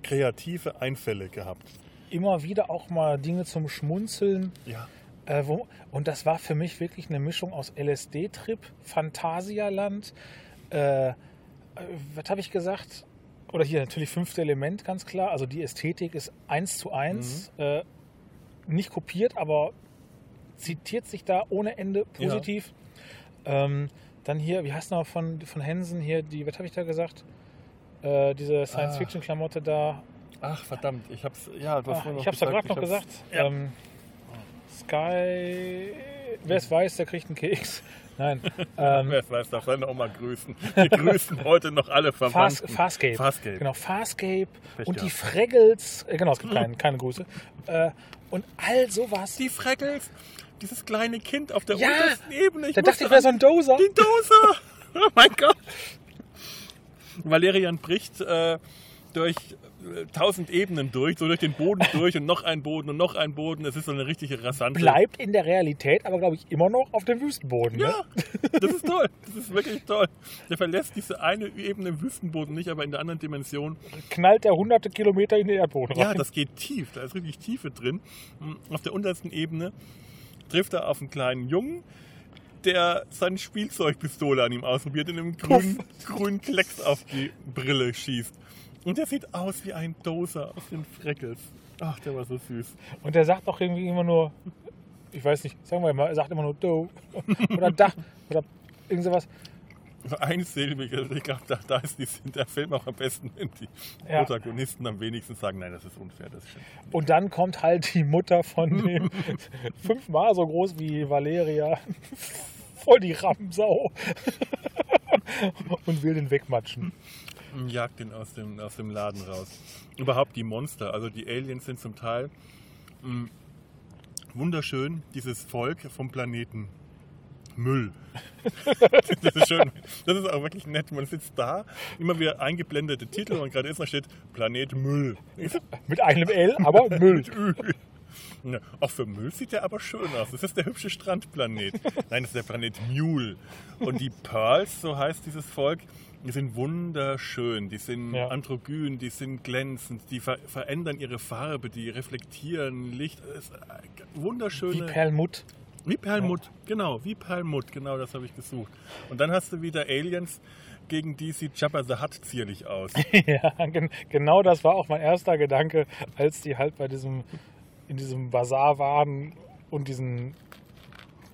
kreative Einfälle gehabt. Immer wieder auch mal Dinge zum Schmunzeln. Ja. Äh, wo, und das war für mich wirklich eine Mischung aus LSD-Trip, Phantasialand, äh, äh, was habe ich gesagt? Oder hier natürlich fünfte Element, ganz klar. Also die Ästhetik ist eins zu eins, äh, nicht kopiert, aber zitiert sich da ohne Ende positiv. Ähm, Dann hier, wie heißt noch von, von Hensen hier, die, was habe ich da gesagt? Äh, diese Science-Fiction-Klamotte da. Ach, verdammt, ich hab's, ja, du hast Ach, vorhin ich habe es doch gerade noch hab's- gesagt. Ja. Ähm, Sky. Wer es weiß, der kriegt einen Keks. Nein. ähm, Wer es weiß, darf seine Oma grüßen. Wir grüßen heute noch alle Fast, Verwandten. Farscape. Farscape. Genau, Farscape Pech und die gehabt. Fraggles. Äh, genau, es gibt keine, keine Grüße. Äh, und all sowas. Die Freckles, dieses kleine Kind auf der Ja, untersten Ebene. Ich da dachte ich, wäre so ein Doser. Die Dose! Oh mein Gott! Valerian bricht äh, durch tausend Ebenen durch, so durch den Boden durch und noch ein Boden und noch ein Boden. Es ist so eine richtige rasante. Bleibt in der Realität, aber glaube ich immer noch auf dem Wüstenboden. Ne? Ja, das ist toll. Das ist wirklich toll. Der verlässt diese eine Ebene im Wüstenboden nicht, aber in der anderen Dimension. Knallt er hunderte Kilometer in den Erdboden Ja, rein. das geht tief. Da ist richtig Tiefe drin. Auf der untersten Ebene trifft er auf einen kleinen Jungen, der seine Spielzeugpistole an ihm ausprobiert und einem grünen, grünen Klecks auf die Brille schießt. Und der sieht aus wie ein Doser aus den Freckles. Ach, der war so süß. Und der sagt auch irgendwie immer nur, ich weiß nicht, sagen wir mal, er sagt immer nur Do oder Da oder irgend sowas. Einsilbig. Also ich glaube, da, da ist die, der Film auch am besten, wenn die Ja. Protagonisten am wenigsten sagen, nein, das ist unfair, das stimmt. Und dann kommt halt die Mutter von dem fünfmal so groß wie Valeria. Voll die Rammsau. Und will den wegmatschen. Und jagt ihn aus dem, aus dem Laden raus. Überhaupt die Monster, also die Aliens sind zum Teil mh, wunderschön, dieses Volk vom Planeten Müll. das ist schön. Das ist auch wirklich nett. Man sitzt da, immer wieder eingeblendete Titel und gerade da steht Planet Müll. Mit einem L, aber Müll. Ja, Auch für Müll sieht der aber schön aus. Das ist der hübsche Strandplanet. Nein, das ist der Planet Mule. Und die Pearls, so heißt dieses Volk, die sind wunderschön. Die sind Ja. androgyn, die sind glänzend, die ver verändern ihre Farbe, die reflektieren Licht. Das ist Wie wunderschöne. Perlmutt. Wie Perlmutt, genau, wie Perlmutt, genau das habe ich gesucht. Und dann hast du wieder Aliens, gegen die sieht Jabba the Hutt zierlich aus. Ja, gen genau das war auch mein erster Gedanke, als die halt bei diesem, in diesem Bazar waren und diesen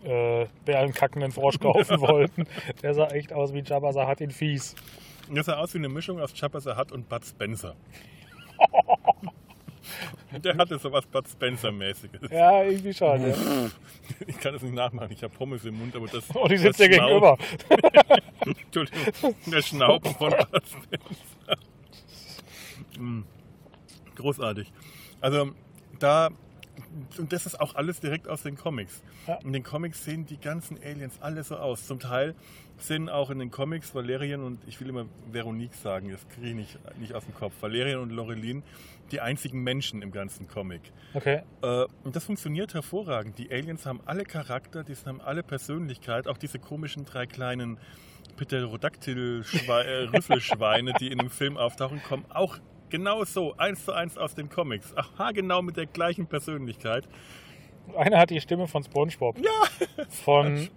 äh, bärenkackenden Frosch kaufen wollten. Der sah echt aus wie Jabba the Hutt in fies. Das sah aus wie eine Mischung aus Jabba the Hutt und Bud Spencer. Der hatte sowas Bud Spencer-mäßiges. Ja, irgendwie schon. Ja. Ich kann das nicht nachmachen, ich habe Pommes im Mund, aber das. Oh, die sitzt dir gegenüber. Entschuldigung, der Schnauben von Bud Spencer. Mm, Großartig. Also, da. Und das ist auch alles direkt aus den Comics. Ja. In den Comics sehen die ganzen Aliens alle so aus. Zum Teil sind auch in den Comics Valerian und ich will immer Veronique sagen, das kriege ich nicht, nicht aus dem Kopf. Valerian und Lorelin die einzigen Menschen im ganzen Comic. Okay. Äh, und das funktioniert hervorragend. Die Aliens haben alle Charakter, die haben alle Persönlichkeit. Auch diese komischen drei kleinen Pterodactyl-Rüffelschweine, die in dem Film auftauchen, kommen auch genau so, eins zu eins aus den Comics. Aha, genau mit der gleichen Persönlichkeit. Einer hat die Stimme von SpongeBob. Ja! Von.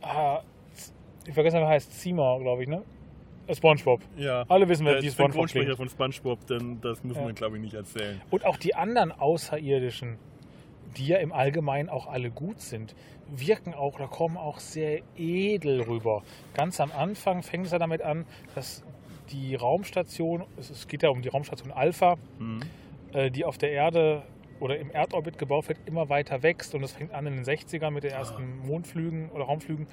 Ah, ich vergesse, wie er heißt. Seymour, glaube ich, ne? Äh, SpongeBob. ja. Alle wissen, wer der die SpongeBob Synchronsprecher klingt. von SpongeBob, denn das müssen Ja. wir, glaube ich, nicht erzählen. Und auch die anderen Außerirdischen, die ja im Allgemeinen auch alle gut sind, wirken auch oder kommen auch sehr edel rüber. Ganz am Anfang fängt es ja damit an, dass die Raumstation, es- geht ja um die Raumstation Alpha, äh, die auf der Erde oder im Erdorbit gebaut wird, immer weiter wächst. Und es fängt an in den 60ern mit den ersten Mondflügen oder Raumflügen.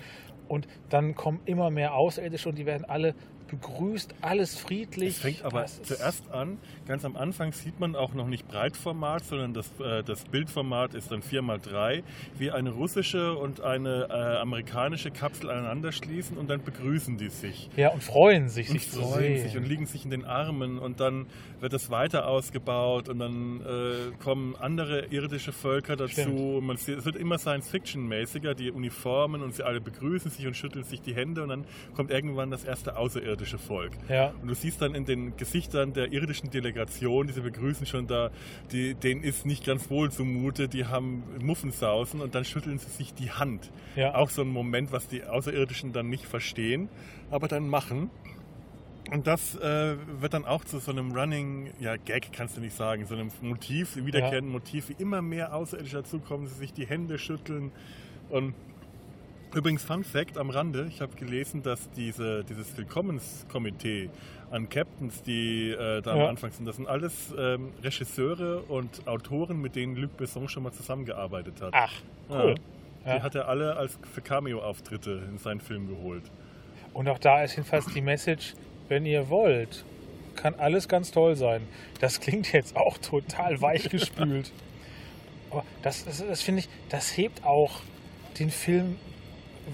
Und dann kommen immer mehr Außerirdische und die werden alle begrüßt, alles friedlich. Es fängt aber Das zuerst an, ganz am Anfang sieht man auch noch nicht Breitformat, sondern das, äh, das Bildformat ist dann 4x3, wie eine russische und eine äh, amerikanische Kapsel aneinander schließen und dann begrüßen die sich. Ja, und freuen sich, Und sich zu freuen sehen. sich und liegen sich in den Armen und dann wird es weiter ausgebaut und dann äh, kommen andere irdische Völker dazu. Man es wird immer Science-Fiction-mäßiger, die Uniformen und sie alle begrüßen sich und schütteln sich die Hände und dann kommt irgendwann das erste außerirdische Volk. Ja. Und du siehst dann in den Gesichtern der irdischen Delegation, diese begrüßen schon da, die, denen ist nicht ganz wohl zumute, die haben Muffensausen und dann schütteln sie sich die Hand. Ja. Auch so ein Moment, was die Außerirdischen dann nicht verstehen, aber dann machen. Und das äh, wird dann auch zu so einem Running, ja, Gag kannst du nicht sagen, so einem Motiv, wiederkehrenden Motiv, wie immer mehr Außerirdische dazukommen, sie sich die Hände schütteln und Übrigens, Fun Fact am Rande: Ich habe gelesen, dass diese, dieses Willkommenskomitee an Captains, die äh, da am Ja. Anfang sind, das sind alles ähm, Regisseure und Autoren, mit denen Luc Besson schon mal zusammengearbeitet hat. Ach, cool. Die Ja. hat er alle als für Cameo-Auftritte in seinen Film geholt. Und auch da ist jedenfalls die Message, wenn ihr wollt, kann alles ganz toll sein. Das klingt jetzt auch total weichgespült. Aber das, das, das finde ich, das hebt auch den Film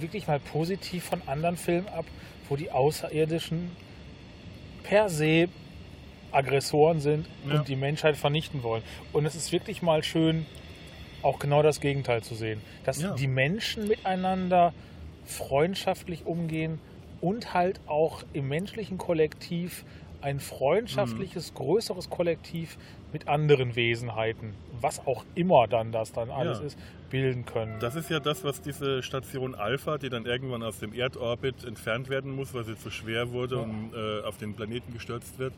wirklich mal positiv von anderen Filmen ab, wo die Außerirdischen per se Aggressoren sind Ja. und die Menschheit vernichten wollen. Und es ist wirklich mal schön, auch genau das Gegenteil zu sehen. Dass Ja. die Menschen miteinander freundschaftlich umgehen und halt auch im menschlichen Kollektiv ein freundschaftliches, Mhm. größeres Kollektiv mit anderen Wesenheiten, was auch immer dann das dann alles Ja. ist, bilden können. Das ist ja das, was diese Station Alpha, die dann irgendwann aus dem Erdorbit entfernt werden muss, weil sie zu schwer wurde und äh, auf den Planeten gestürzt wird,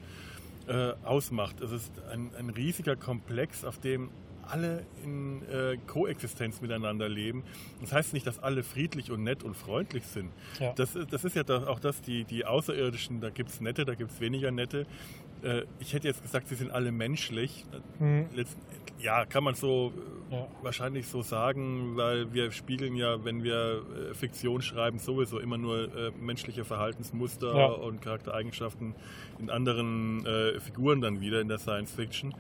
äh, ausmacht. Es ist ein, ein riesiger Komplex, auf dem alle in äh, Koexistenz miteinander leben. Das heißt nicht, dass alle friedlich und nett und freundlich sind. Ja. Das, das ist ja auch das, die, die Außerirdischen, da gibt es nette, da gibt es weniger nette. Äh, ich hätte jetzt gesagt, sie sind alle menschlich. Mhm. Letzten, ja, kann man so äh, Ja. wahrscheinlich so sagen, weil wir spiegeln ja, wenn wir äh, Fiktion schreiben, sowieso immer nur äh, menschliche Verhaltensmuster Ja. und Charaktereigenschaften in anderen äh, Figuren dann wieder in der Science Fiction.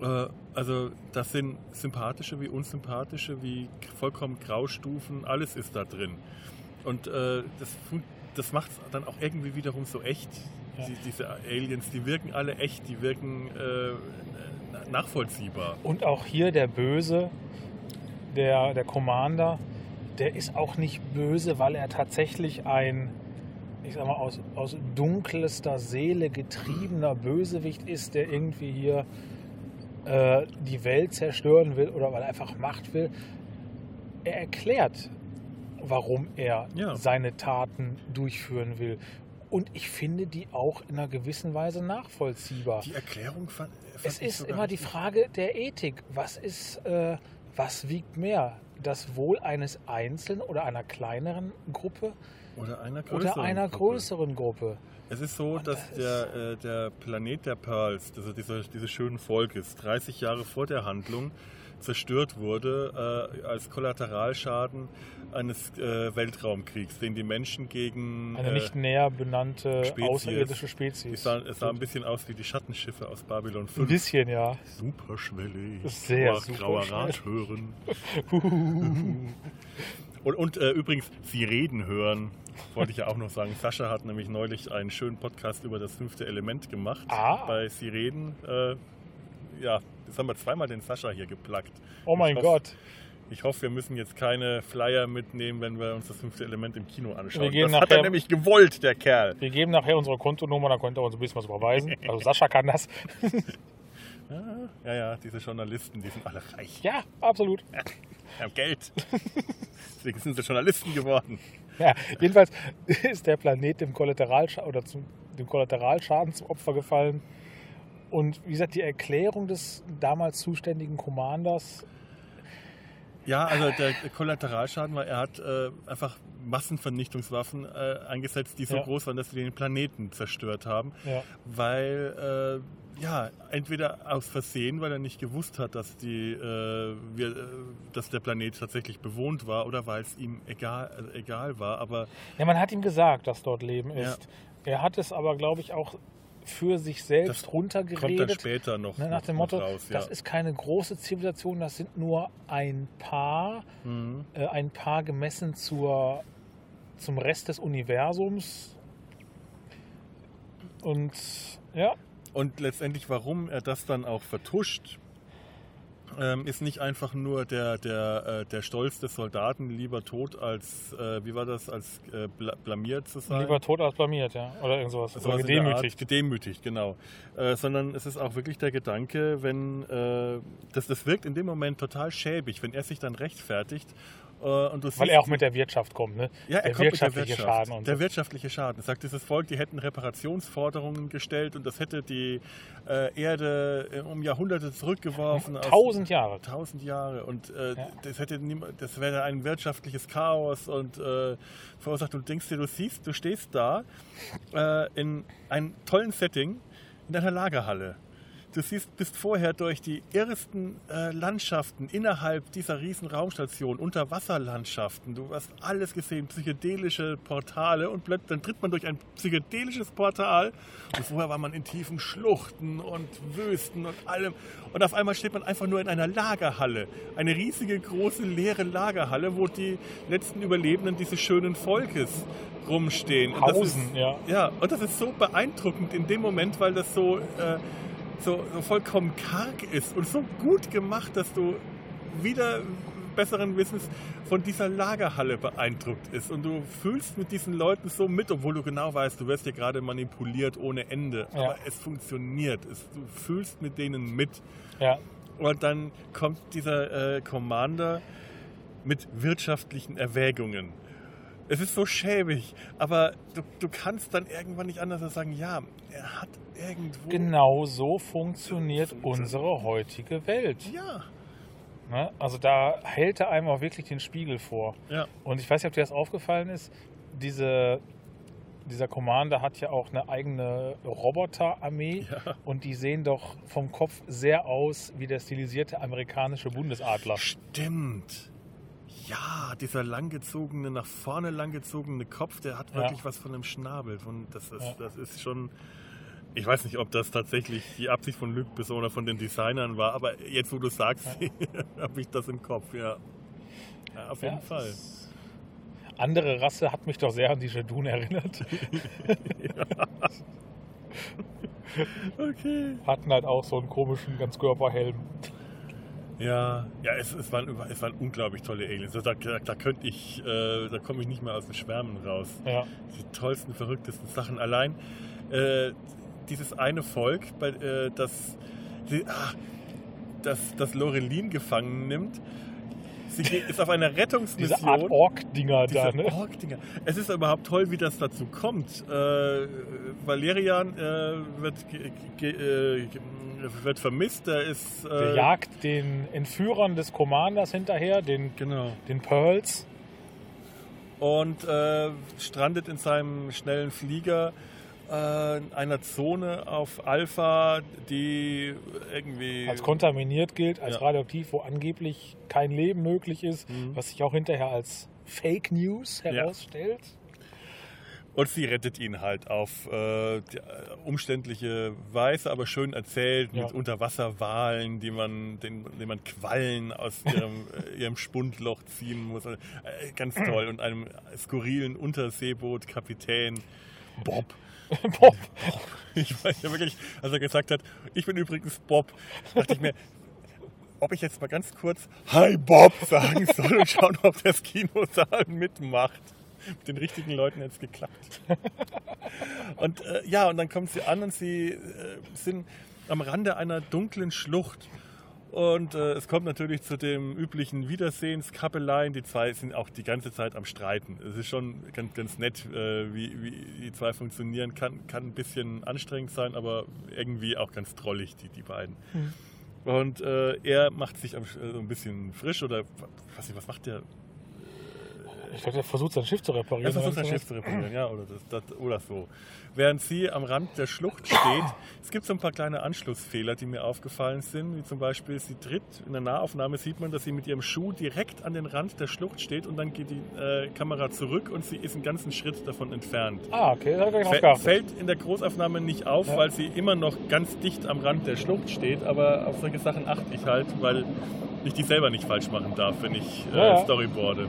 Äh, also das sind sympathische wie unsympathische, wie vollkommen Graustufen, alles ist da drin. Und äh, das, das macht es dann auch irgendwie wiederum so echt. Ja. Die, diese Aliens, die wirken alle echt, die wirken äh, na- nachvollziehbar. Und auch hier der Böse, der, der Commander, der ist auch nicht böse, weil er tatsächlich ein, ich sag mal, aus, aus dunkelster Seele getriebener Bösewicht ist, der irgendwie hier äh, die Welt zerstören will oder weil er einfach Macht will. Er erklärt, warum er Ja. seine Taten durchführen will. Und ich finde die auch in einer gewissen Weise nachvollziehbar. Die Erklärung fand, fand Es ist immer die Frage der Ethik. Was ist, äh, was wiegt mehr? Das Wohl eines Einzelnen oder einer kleineren Gruppe Oder einer oder größeren einer Gruppe. größeren Gruppe? Es ist so, dass das der, äh, der Planet der Pearls, also dieser, dieses schönen Volkes, 30 Jahre vor der Handlung zerstört wurde äh, als Kollateralschaden eines äh, Weltraumkriegs, den die Menschen gegen Eine äh, nicht näher benannte Spezies. außerirdische Spezies. sah, es sah ein bisschen aus wie die Schattenschiffe aus Babylon Ein 5. bisschen, ja. Superschwellig. Sehr Grauer- grauer. Rat hören. und und äh, übrigens, Sie reden hören, wollte ich ja auch noch sagen. Sascha hat nämlich neulich einen schönen Podcast über das fünfte Element gemacht. Ah. Bei Sie reden. Äh, ja, jetzt haben wir zweimal den Sascha hier geplackt. Oh mein ich hoffe, Gott. Ich hoffe, wir müssen jetzt keine Flyer mitnehmen, wenn wir uns das fünfte Element im Kino anschauen. Das hat er nachher- nämlich gewollt, der Kerl. Wir geben nachher unsere Kontonummer, dann könnt ihr uns ein bisschen was überweisen. Also Sascha kann das. Ja, ja, diese Journalisten, die sind alle reich. Ja, absolut. Die haben Geld. Deswegen sind sie Journalisten geworden. Ja, jedenfalls ist der Planet dem, Kollateralscha oder zum, dem Kollateralschaden zum Opfer gefallen. Und wie gesagt, die Erklärung des damals zuständigen Commanders, Ja, also der Kollateralschaden war, er hat äh, einfach Massenvernichtungswaffen äh, eingesetzt, die so Ja. groß waren, dass sie den Planeten zerstört haben. ja, Weil, äh, ja, entweder aus Versehen, weil er nicht gewusst hat, dass, die, äh, wir, äh, dass der Planet tatsächlich bewohnt war, oder weil es ihm egal, also egal war. Aber ja, man hat ihm gesagt, dass dort Leben Ja. ist. Er hat es aber, glaube ich, auch für sich selbst Das runtergeredet. kommt dann später noch, Ne, nach dem Motto, raus. das ja. ist keine große Zivilisation, das sind nur ein paar, Mhm. äh, ein paar gemessen zur, zum Rest des Universums. Und ja, Und letztendlich, warum er das dann auch vertuscht, ähm, ist nicht einfach nur der, der, äh, der Stolz des Soldaten, lieber tot als, äh, wie war das, als äh, bla blamiert zu sein. lieber tot als blamiert, ja. Oder irgend sowas. Sowas Oder gedemütigt. Gedemütigt, genau. Äh, sondern es ist auch wirklich der Gedanke, wenn äh, das, das wirkt in dem Moment total schäbig, wenn er sich dann rechtfertigt Weil siehst er auch mit der Wirtschaft kommt, ne? ja, er der kommt mit der wirtschaftliche Wirtschaft. Schaden und der wirtschaftliche Schaden. Sagt, dieses Volk, die hätten Reparationsforderungen gestellt und das hätte die äh, Erde äh, um Jahrhunderte zurückgeworfen. aus- Tausend Jahre. Tausend Jahre und äh, Ja. das hätte das wäre ein wirtschaftliches Chaos und äh, verursacht. Du denkst dir, du siehst, du stehst da äh, in einem tollen Setting in einer Lagerhalle. Du siehst, bist vorher durch die irresten äh, Landschaften innerhalb dieser riesen Raumstation, Unterwasserlandschaften. Du hast alles gesehen, psychedelische Portale und plötzlich dann tritt man durch ein psychedelisches Portal und vorher war man in tiefen Schluchten und Wüsten und allem. Und auf einmal steht man einfach nur in einer Lagerhalle. Eine riesige, große, leere Lagerhalle, wo die letzten Überlebenden dieses schönen Volkes rumstehen. Hausen, ist, ja. ja, und das ist so beeindruckend in dem Moment, weil das so, äh, so, so vollkommen karg ist und so gut gemacht, dass du wieder besseren Wissens von dieser Lagerhalle beeindruckt ist. Und du fühlst mit diesen Leuten so mit, obwohl du genau weißt, du wirst hier gerade manipuliert ohne Ende. Ja. Aber es funktioniert. Es, du fühlst mit denen mit. Ja, Und dann kommt dieser äh, Commander mit wirtschaftlichen Erwägungen. Es ist so schäbig, aber du, du kannst dann irgendwann nicht anders als sagen, ja, er hat irgendwo... genau so funktioniert unsere heutige Welt. Ja, Ne? Also da hält er einem auch wirklich den Spiegel vor. ja. Und ich weiß nicht, ob dir das aufgefallen ist, diese, dieser Commander hat ja auch eine eigene Roboterarmee Ja. und die sehen doch vom Kopf sehr aus wie der stilisierte amerikanische Bundesadler. Stimmt. Ja, dieser langgezogene, nach vorne langgezogene Kopf, der hat Ja. wirklich was von einem Schnabel. Und das ist, Ja. das ist schon. Ich weiß nicht, ob das tatsächlich die Absicht von Luc Besson oder von den Designern war, aber jetzt, wo du sagst, habe ich das im Kopf, ja. ja auf jeden Ja, Fall. Andere Rasse hat mich doch sehr an die Jadun erinnert. Okay. Hatten halt auch so einen komischen Ganzkörperhelm. Ja, ja es, es, waren, es waren unglaublich tolle Aliens. Also Da, da, da könnte ich, äh, da komme ich nicht mehr aus dem Schwärmen raus. Ja. die tollsten, verrücktesten Sachen. Allein äh, dieses eine Volk, bei, äh, das, die, ah, das, das Lorelin gefangen nimmt, sie geht, ist auf einer Diese Rettungsmission. Art Ork-Dinger da, Diese ne? Ork-Dinger. Es ist überhaupt toll, wie das dazu kommt. Äh, Valerian äh, wird, äh, wird vermisst. Er ist. Äh, Der jagt den Entführern des Commanders hinterher, den, Genau. den Pearls. und äh, strandet in seinem schnellen Flieger einer Zone auf Alpha, die irgendwie als kontaminiert gilt, als Ja. radioaktiv, wo angeblich kein Leben möglich ist, Mhm. was sich auch hinterher als Fake News herausstellt. und sie rettet ihn halt auf äh, äh, umständliche Weise, aber schön erzählt Ja. mit Unterwasserwalen, die man, den, den man Quallen aus ihrem, äh, ihrem Spundloch ziehen muss. Äh, ganz toll und einem skurrilen Unterseebootkapitän Bob. Bob. Ich weiß ja wirklich, als er gesagt hat, ich bin übrigens Bob, dachte ich mir, ob ich jetzt mal ganz kurz Hi Bob sagen soll und schauen, ob das Kinosaal mitmacht. Mit den richtigen Leuten jetzt geklappt. Und äh, ja, und dann kommt sie an und sie äh, sind am Rande einer dunklen Schlucht. Und äh, es kommt natürlich zu dem üblichen Wiedersehenskappeleien. Die zwei sind auch die ganze Zeit am Streiten. Es ist schon ganz, ganz nett, äh, wie, wie die zwei funktionieren. Kann, kann ein bisschen anstrengend sein, aber irgendwie auch ganz drollig, die, die beiden. Und äh, er macht sich am, äh, so ein bisschen frisch oder was, was macht der? Ich glaube, der versucht sein Schiff zu reparieren. Er versucht sein. Schiff zu reparieren, ja, oder, das, das, oder so. Während sie am Rand der Schlucht steht, es gibt so ein paar kleine Anschlussfehler, die mir aufgefallen sind, wie zum Beispiel, sie tritt, in der Nahaufnahme sieht man, dass sie mit ihrem Schuh direkt an den Rand der Schlucht steht und dann geht die äh, Kamera zurück und sie ist einen ganzen Schritt davon entfernt. Ah, okay, da habe ich Fä-. Fällt in der Großaufnahme nicht auf, Ja. weil sie immer noch ganz dicht am Rand der Schlucht steht, aber auf solche Sachen achte ich halt, weil ich die selber nicht falsch machen darf, wenn ich äh, Ja, ja. Storyboarde.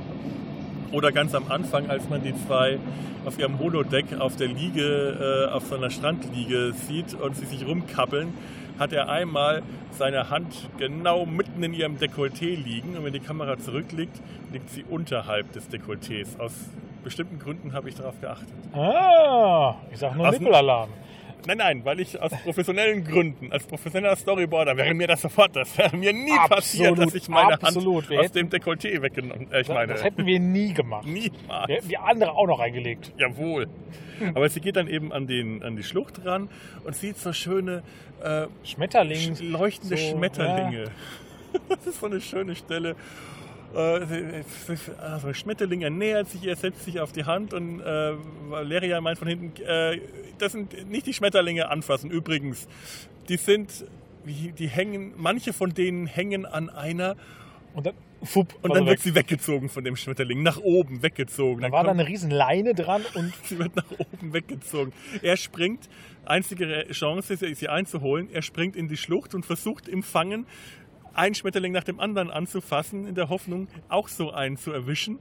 Oder ganz am Anfang, als man die zwei auf ihrem Holodeck auf der Liege, äh, auf so einer Strandliege sieht und sie sich rumkappeln, hat er einmal seine Hand genau mitten in ihrem Dekolleté liegen und wenn die Kamera zurückliegt, liegt sie unterhalb des Dekolletés. Aus bestimmten Gründen habe ich darauf geachtet. Ah, ich sag nur Nippelalarm. Nein, nein, weil ich aus professionellen Gründen, als professioneller Storyboarder, wäre mir das sofort, das wäre mir nie passiert, Absolut, dass ich meine absolut. Hand aus dem Dekolleté weggenommen. Äh, ich meine, das hätten wir nie gemacht. niemals. Wir hätten die andere auch noch reingelegt. Jawohl. Aber sie geht dann eben an, den, an die Schlucht ran und sieht so schöne äh, Schmetterling. sch- leuchtende so, Schmetterlinge. Das ist so eine schöne Stelle. Also Schmetterling ernährt sich, er setzt sich auf die Hand und äh, Valeria meint von hinten, äh, das sind nicht die Schmetterlinge anfassen. Übrigens, die sind, die hängen, manche von denen hängen an einer Und dann, fupp, und dann wird weg. sie weggezogen von dem Schmetterling, nach oben weggezogen. Da war da eine riesen Leine dran und Sie wird nach oben weggezogen. Er springt, einzige Chance ist, sie einzuholen. Er springt in die Schlucht und versucht im Fangen einen Schmetterling nach dem anderen anzufassen, in der Hoffnung, auch so einen zu erwischen.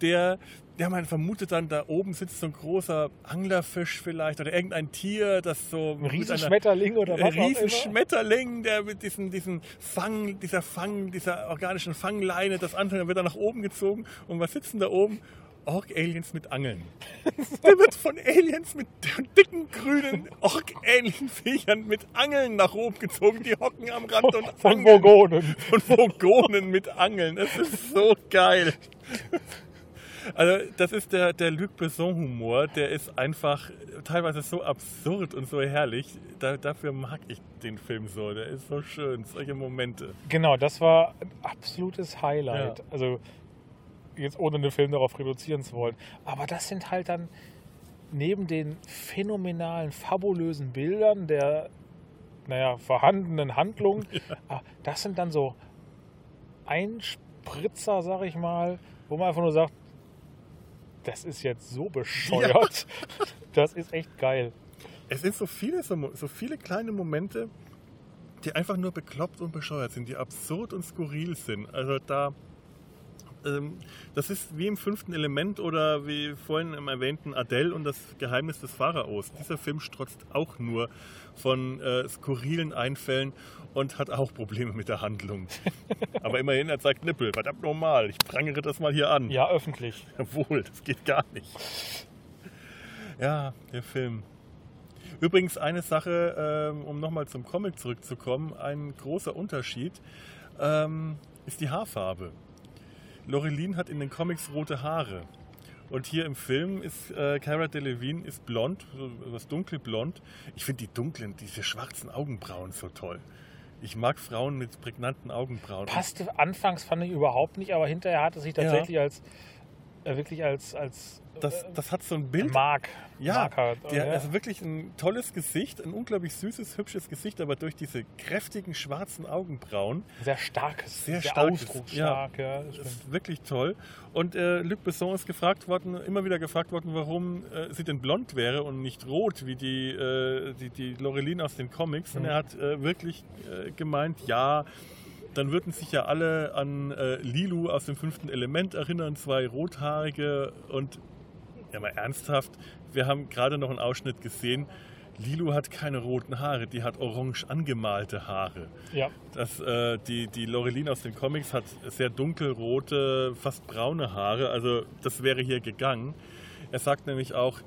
Der, der man vermutet dann, da oben sitzt so ein großer Anglerfisch vielleicht oder irgendein Tier, das so. ein mit riesen einer- Schmetterling oder was ein auch immer. Riesenschmetterling, der mit diesem, diesem Fang, dieser Fang, dieser organischen Fangleine, das andere wird dann nach oben gezogen. Und was sitzen da oben? Ork-Aliens mit Angeln. Der wird von Aliens mit dicken, grünen, Ork-ähnlichen Viechern mit Angeln nach oben gezogen. Die hocken am Rand und Von angeln. Vogonen. Von Vogonen mit Angeln. Das ist so geil. Also das ist der, der Luc Besson-Humor, der ist einfach teilweise so absurd und so herrlich. Da, dafür mag ich den Film so. Der ist so schön, solche Momente. Genau, das war ein absolutes Highlight. Ja. Also jetzt ohne den Film darauf reduzieren zu wollen. Aber das sind halt dann neben den phänomenalen, fabulösen Bildern der naja, vorhandenen Handlung, ah, das sind dann so Einspritzer, sag ich mal, wo man einfach nur sagt, das ist jetzt so bescheuert. Das ist echt geil. Es sind so viele, so, viele kleine Momente, die einfach nur bekloppt und bescheuert sind, die absurd und skurril sind. Also da, das ist wie im fünften Element oder wie vorhin im erwähnten Adele und das Geheimnis des Pharaos. Dieser Film strotzt auch nur von äh, skurrilen Einfällen und hat auch Probleme mit der Handlung. Aber immerhin, er zeigt Nippel. Verdammt normal. Ich prangere das mal hier an. Ja, öffentlich. Jawohl, das geht gar nicht. Ja, der Film. Übrigens eine Sache, ähm, um nochmal zum Comic zurückzukommen, ein großer Unterschied ähm, ist die Haarfarbe. Loreline hat in den Comics rote Haare. Und hier im Film ist äh, Cara Delevingne ist blond, was dunkelblond. Ich finde die dunklen, diese schwarzen Augenbrauen so toll. Ich mag Frauen mit prägnanten Augenbrauen. Passte anfangs fand ich überhaupt nicht, aber hinterher hat es sich tatsächlich als äh, wirklich als als Das, das hat so ein Bild. Mark Ja, der, ja. also wirklich ein tolles Gesicht, ein unglaublich süßes, hübsches Gesicht, aber durch diese kräftigen schwarzen Augenbrauen sehr starkes, sehr sehr starkes, ausdrucksstark. Ja. stimmt. ist wirklich toll. Und äh, Luc Besson ist gefragt worden, immer wieder gefragt worden, warum äh, sie denn blond wäre und nicht rot wie die, äh, die, die Loreline aus den Comics. Und er hat äh, wirklich äh, gemeint, ja, dann würden sich ja alle an äh, Lilu aus dem fünften Element erinnern, zwei rothaarige und ja mal ernsthaft, wir haben gerade noch einen Ausschnitt gesehen. Lilu hat keine roten Haare, die hat orange angemalte Haare. ja. Das, äh, die, die Loreline aus den Comics hat sehr dunkelrote, fast braune Haare. Also das wäre hier gegangen. Er sagt nämlich auch,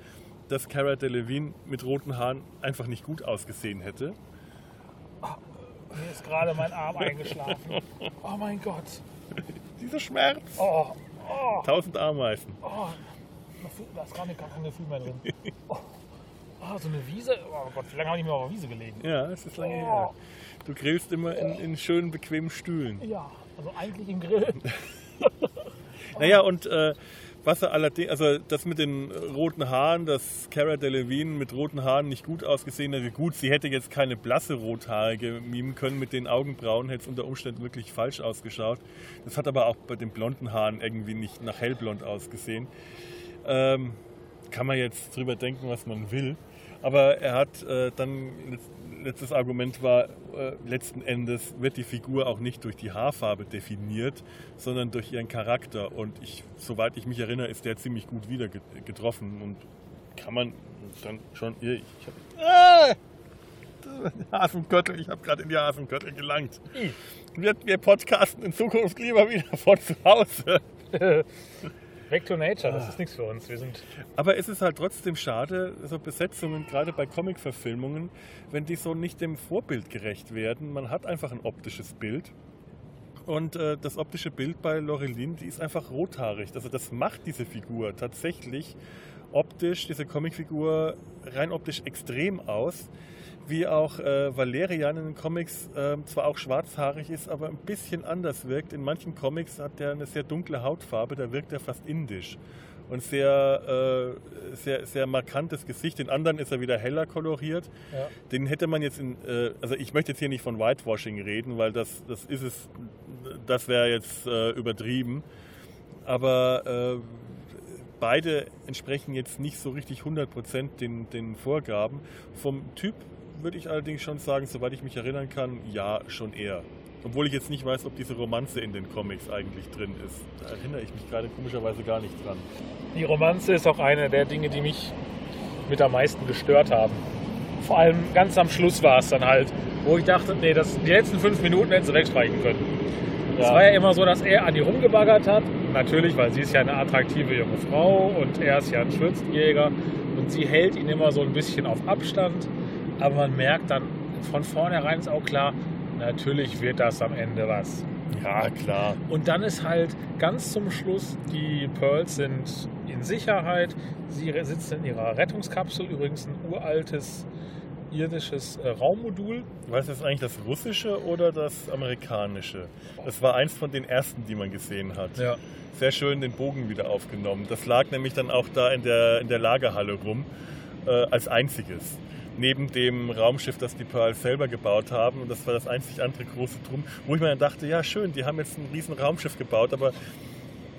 dass Cara Delevingne mit roten Haaren einfach nicht gut ausgesehen hätte. Mir ist gerade mein Arm eingeschlafen. Oh mein Gott. Dieser Schmerz. Oh, oh, Tausend Ameisen. oh. Da ist gar nicht gar kein Gefühl mehr drin. Oh. Oh, so eine Wiese. Oh Gott, wie lange habe ich mir auf der Wiese gelegen? Ja, es ist lange Oh. her. Du grillst immer in, in schönen, bequemen Stühlen. Ja, also eigentlich im Grill. Naja, und äh, was er allerdings, also das mit den roten Haaren, dass Cara Delevingne mit roten Haaren nicht gut ausgesehen hätte. Gut, sie hätte jetzt keine blasse Rothaarige mimen können mit den Augenbrauen, hätte es unter Umständen wirklich falsch ausgeschaut. Das hat aber auch bei den blonden Haaren irgendwie nicht nach hellblond ausgesehen. Ähm, kann man jetzt drüber denken, was man will. Aber er hat äh, dann, letztes Argument war, äh, letzten Endes wird die Figur auch nicht durch die Haarfarbe definiert, sondern durch ihren Charakter. Und ich, soweit ich mich erinnere, ist der ziemlich gut wieder ge- getroffen. Und kann man dann schon. Ich hab, ah! Hasengürtel, ich habe gerade in die Hasengürtel gelangt. Wir, wir podcasten in Zukunft lieber wieder von zu Hause. Back to Nature, das ist nichts für uns. Wir sind Aber es ist halt trotzdem schade, so Besetzungen, gerade bei Comic-Verfilmungen, wenn die so nicht dem Vorbild gerecht werden. Man hat einfach ein optisches Bild. Und äh, das optische Bild bei Lorelin, die ist einfach rothaarig. Also das macht diese Figur tatsächlich optisch, diese Comicfigur rein optisch extrem aus. Wie auch äh, Valerian in den Comics äh, zwar auch schwarzhaarig ist, aber ein bisschen anders wirkt. In manchen Comics hat er eine sehr dunkle Hautfarbe, da wirkt er fast indisch und sehr, äh, sehr, sehr markantes Gesicht. In anderen ist er wieder heller koloriert. Ja. Den hätte man jetzt in, äh, also ich möchte jetzt hier nicht von Whitewashing reden, weil das, das ist es, das wäre jetzt äh, übertrieben. Aber äh, beide entsprechen jetzt nicht so richtig 100% den, den Vorgaben. Vom Typ würde ich allerdings schon sagen, soweit ich mich erinnern kann, ja, schon eher. Obwohl ich jetzt nicht weiß, ob diese Romanze in den Comics eigentlich drin ist. Da erinnere ich mich gerade komischerweise gar nicht dran. Die Romanze ist auch eine der Dinge, die mich mit am meisten gestört haben. Vor allem ganz am Schluss war es dann halt, wo ich dachte, nee, das, die letzten fünf Minuten hätten sie wegstreichen können. Es war ja immer so, dass er an die rumgebaggert hat. Natürlich, weil sie ist ja eine attraktive junge Frau und er ist ja ein Schürzenjäger. Und sie hält ihn immer so ein bisschen auf Abstand. Aber man merkt dann, von vornherein ist auch klar, natürlich wird das am Ende was. Ja, klar. Und dann ist halt ganz zum Schluss, die Pearls sind in Sicherheit. Sie sitzen in ihrer Rettungskapsel, übrigens ein uraltes irdisches äh, Raummodul. Weißt du, ist eigentlich das russische oder das amerikanische? Das war eins von den ersten, die man gesehen hat. Ja. Sehr schön den Bogen wieder aufgenommen. Das lag nämlich dann auch da in der, in der Lagerhalle rum, äh, als einziges. Neben dem Raumschiff, das die Pearl selber gebaut haben. Und das war das einzig andere große Drum, wo ich mir dann dachte, ja schön, die haben jetzt ein riesen Raumschiff gebaut, aber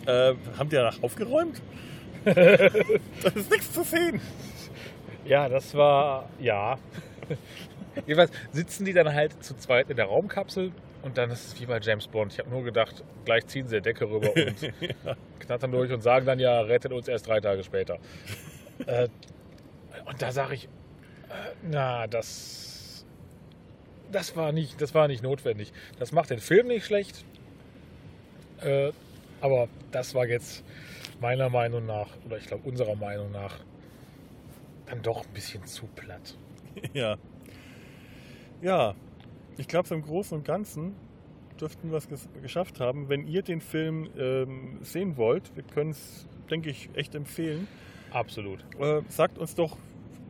äh, haben die danach aufgeräumt? da ist nichts zu sehen. Ja, das war, ja. Jedenfalls sitzen die dann halt zu zweit in der Raumkapsel und dann ist es wie bei James Bond. Ich habe nur gedacht, gleich ziehen sie die Decke rüber und knattern durch und sagen dann ja, rettet uns erst drei Tage später. äh, und da sage ich, na, das, das, war nicht, das war nicht notwendig. Das macht den Film nicht schlecht, äh, aber das war jetzt meiner Meinung nach, oder ich glaube unserer Meinung nach, dann doch ein bisschen zu platt. Ja. Ja, ich glaube, so im Großen und Ganzen dürften wir es ges geschafft haben. Wenn ihr den Film ähm, sehen wollt, wir können es, denke ich, echt empfehlen. Absolut. Äh, sagt uns doch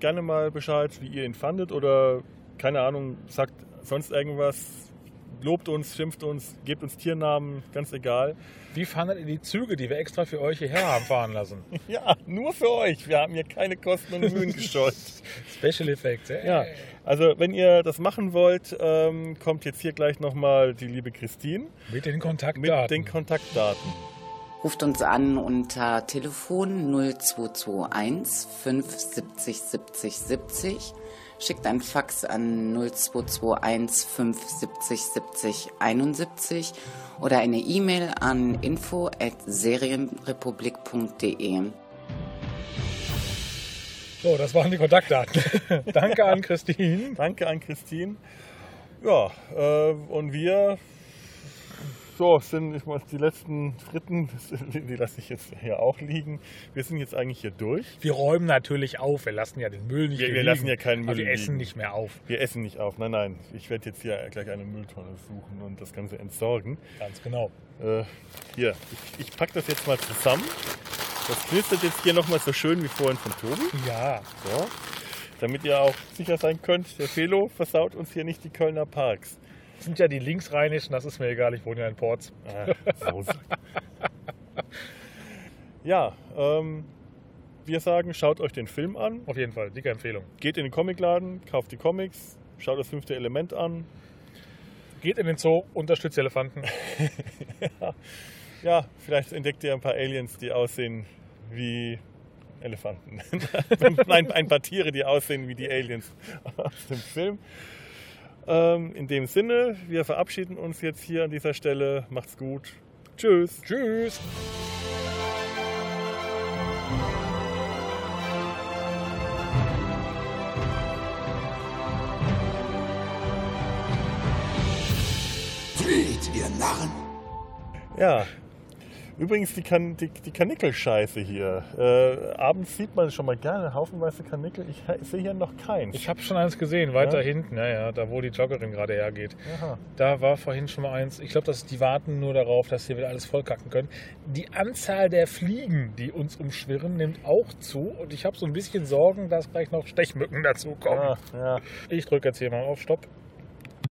gerne mal Bescheid, wie ihr ihn fandet oder keine Ahnung, sagt sonst irgendwas. Lobt uns, schimpft uns, gebt uns Tiernamen, ganz egal. Wie fandet ihr die Züge, die wir extra für euch hierher haben fahren lassen? Ja, nur für euch. Wir haben hier keine Kosten und Mühen gescheut. Special Effects, ey. Ja, also wenn ihr das machen wollt, ähm, kommt jetzt hier gleich nochmal die liebe Christine Mit den mit Kontaktdaten. den Kontaktdaten. Ruft uns an unter Telefon 0221 570 70 70. Schickt ein Fax an 0221 570 70 71 oder eine E-Mail an info at serienrepublik.de. So, das waren die Kontaktdaten. Danke an Christine. Danke an Christine. Ja, äh, und wir so, sind ich die letzten Fritten, die lasse ich jetzt hier auch liegen. Wir sind jetzt eigentlich hier durch. Wir räumen natürlich auf. Wir lassen ja den Müll nicht Wir- hier wir liegen. lassen ja keinen Aber Müll wir essen liegen. nicht mehr auf. Wir essen nicht auf. Nein, nein. Ich werde jetzt hier gleich eine Mülltonne suchen und das Ganze entsorgen. Ganz genau. Äh, hier, ich, ich packe das jetzt mal zusammen. Das knistert jetzt hier nochmal so schön wie vorhin von Tobi. Ja, So. Damit ihr auch sicher sein könnt, der Felo versaut uns hier nicht die Kölner Parks. Das sind ja die linksrheinischen, das ist mir egal, ich wohne ja in Ports. Ja, ähm, wir sagen, schaut euch den Film an, Auf jeden Fall, dicke Empfehlung. geht in den Comicladen, kauft die Comics, schaut das fünfte Element an. Geht in den Zoo, unterstützt die Elefanten. Ja, vielleicht entdeckt ihr ein paar Aliens, die aussehen wie Elefanten. Nein, ein paar Tiere, die aussehen wie die Aliens aus dem Film. Ähm, in dem Sinne, wir verabschieden uns jetzt hier an dieser Stelle. Macht's gut. Tschüss. Tschüss. Flieht, ihr Narren! Ja, Übrigens die, kan die, die Kanickelscheiße hier. Äh, abends sieht man schon mal gerne haufenweise Kanickel. Ich he- sehe hier noch keins. Ich habe schon eins gesehen, weiter Ja? hinten, ja, ja, da wo die Joggerin gerade hergeht. Aha. Da war vorhin schon mal eins. Ich glaube, dass die warten nur darauf, dass sie wieder alles vollkacken können. Die Anzahl der Fliegen, die uns umschwirren, nimmt auch zu. Und ich habe so ein bisschen Sorgen, dass gleich noch Stechmücken dazukommen. Ah, ja. Ich drücke jetzt hier mal auf Stopp.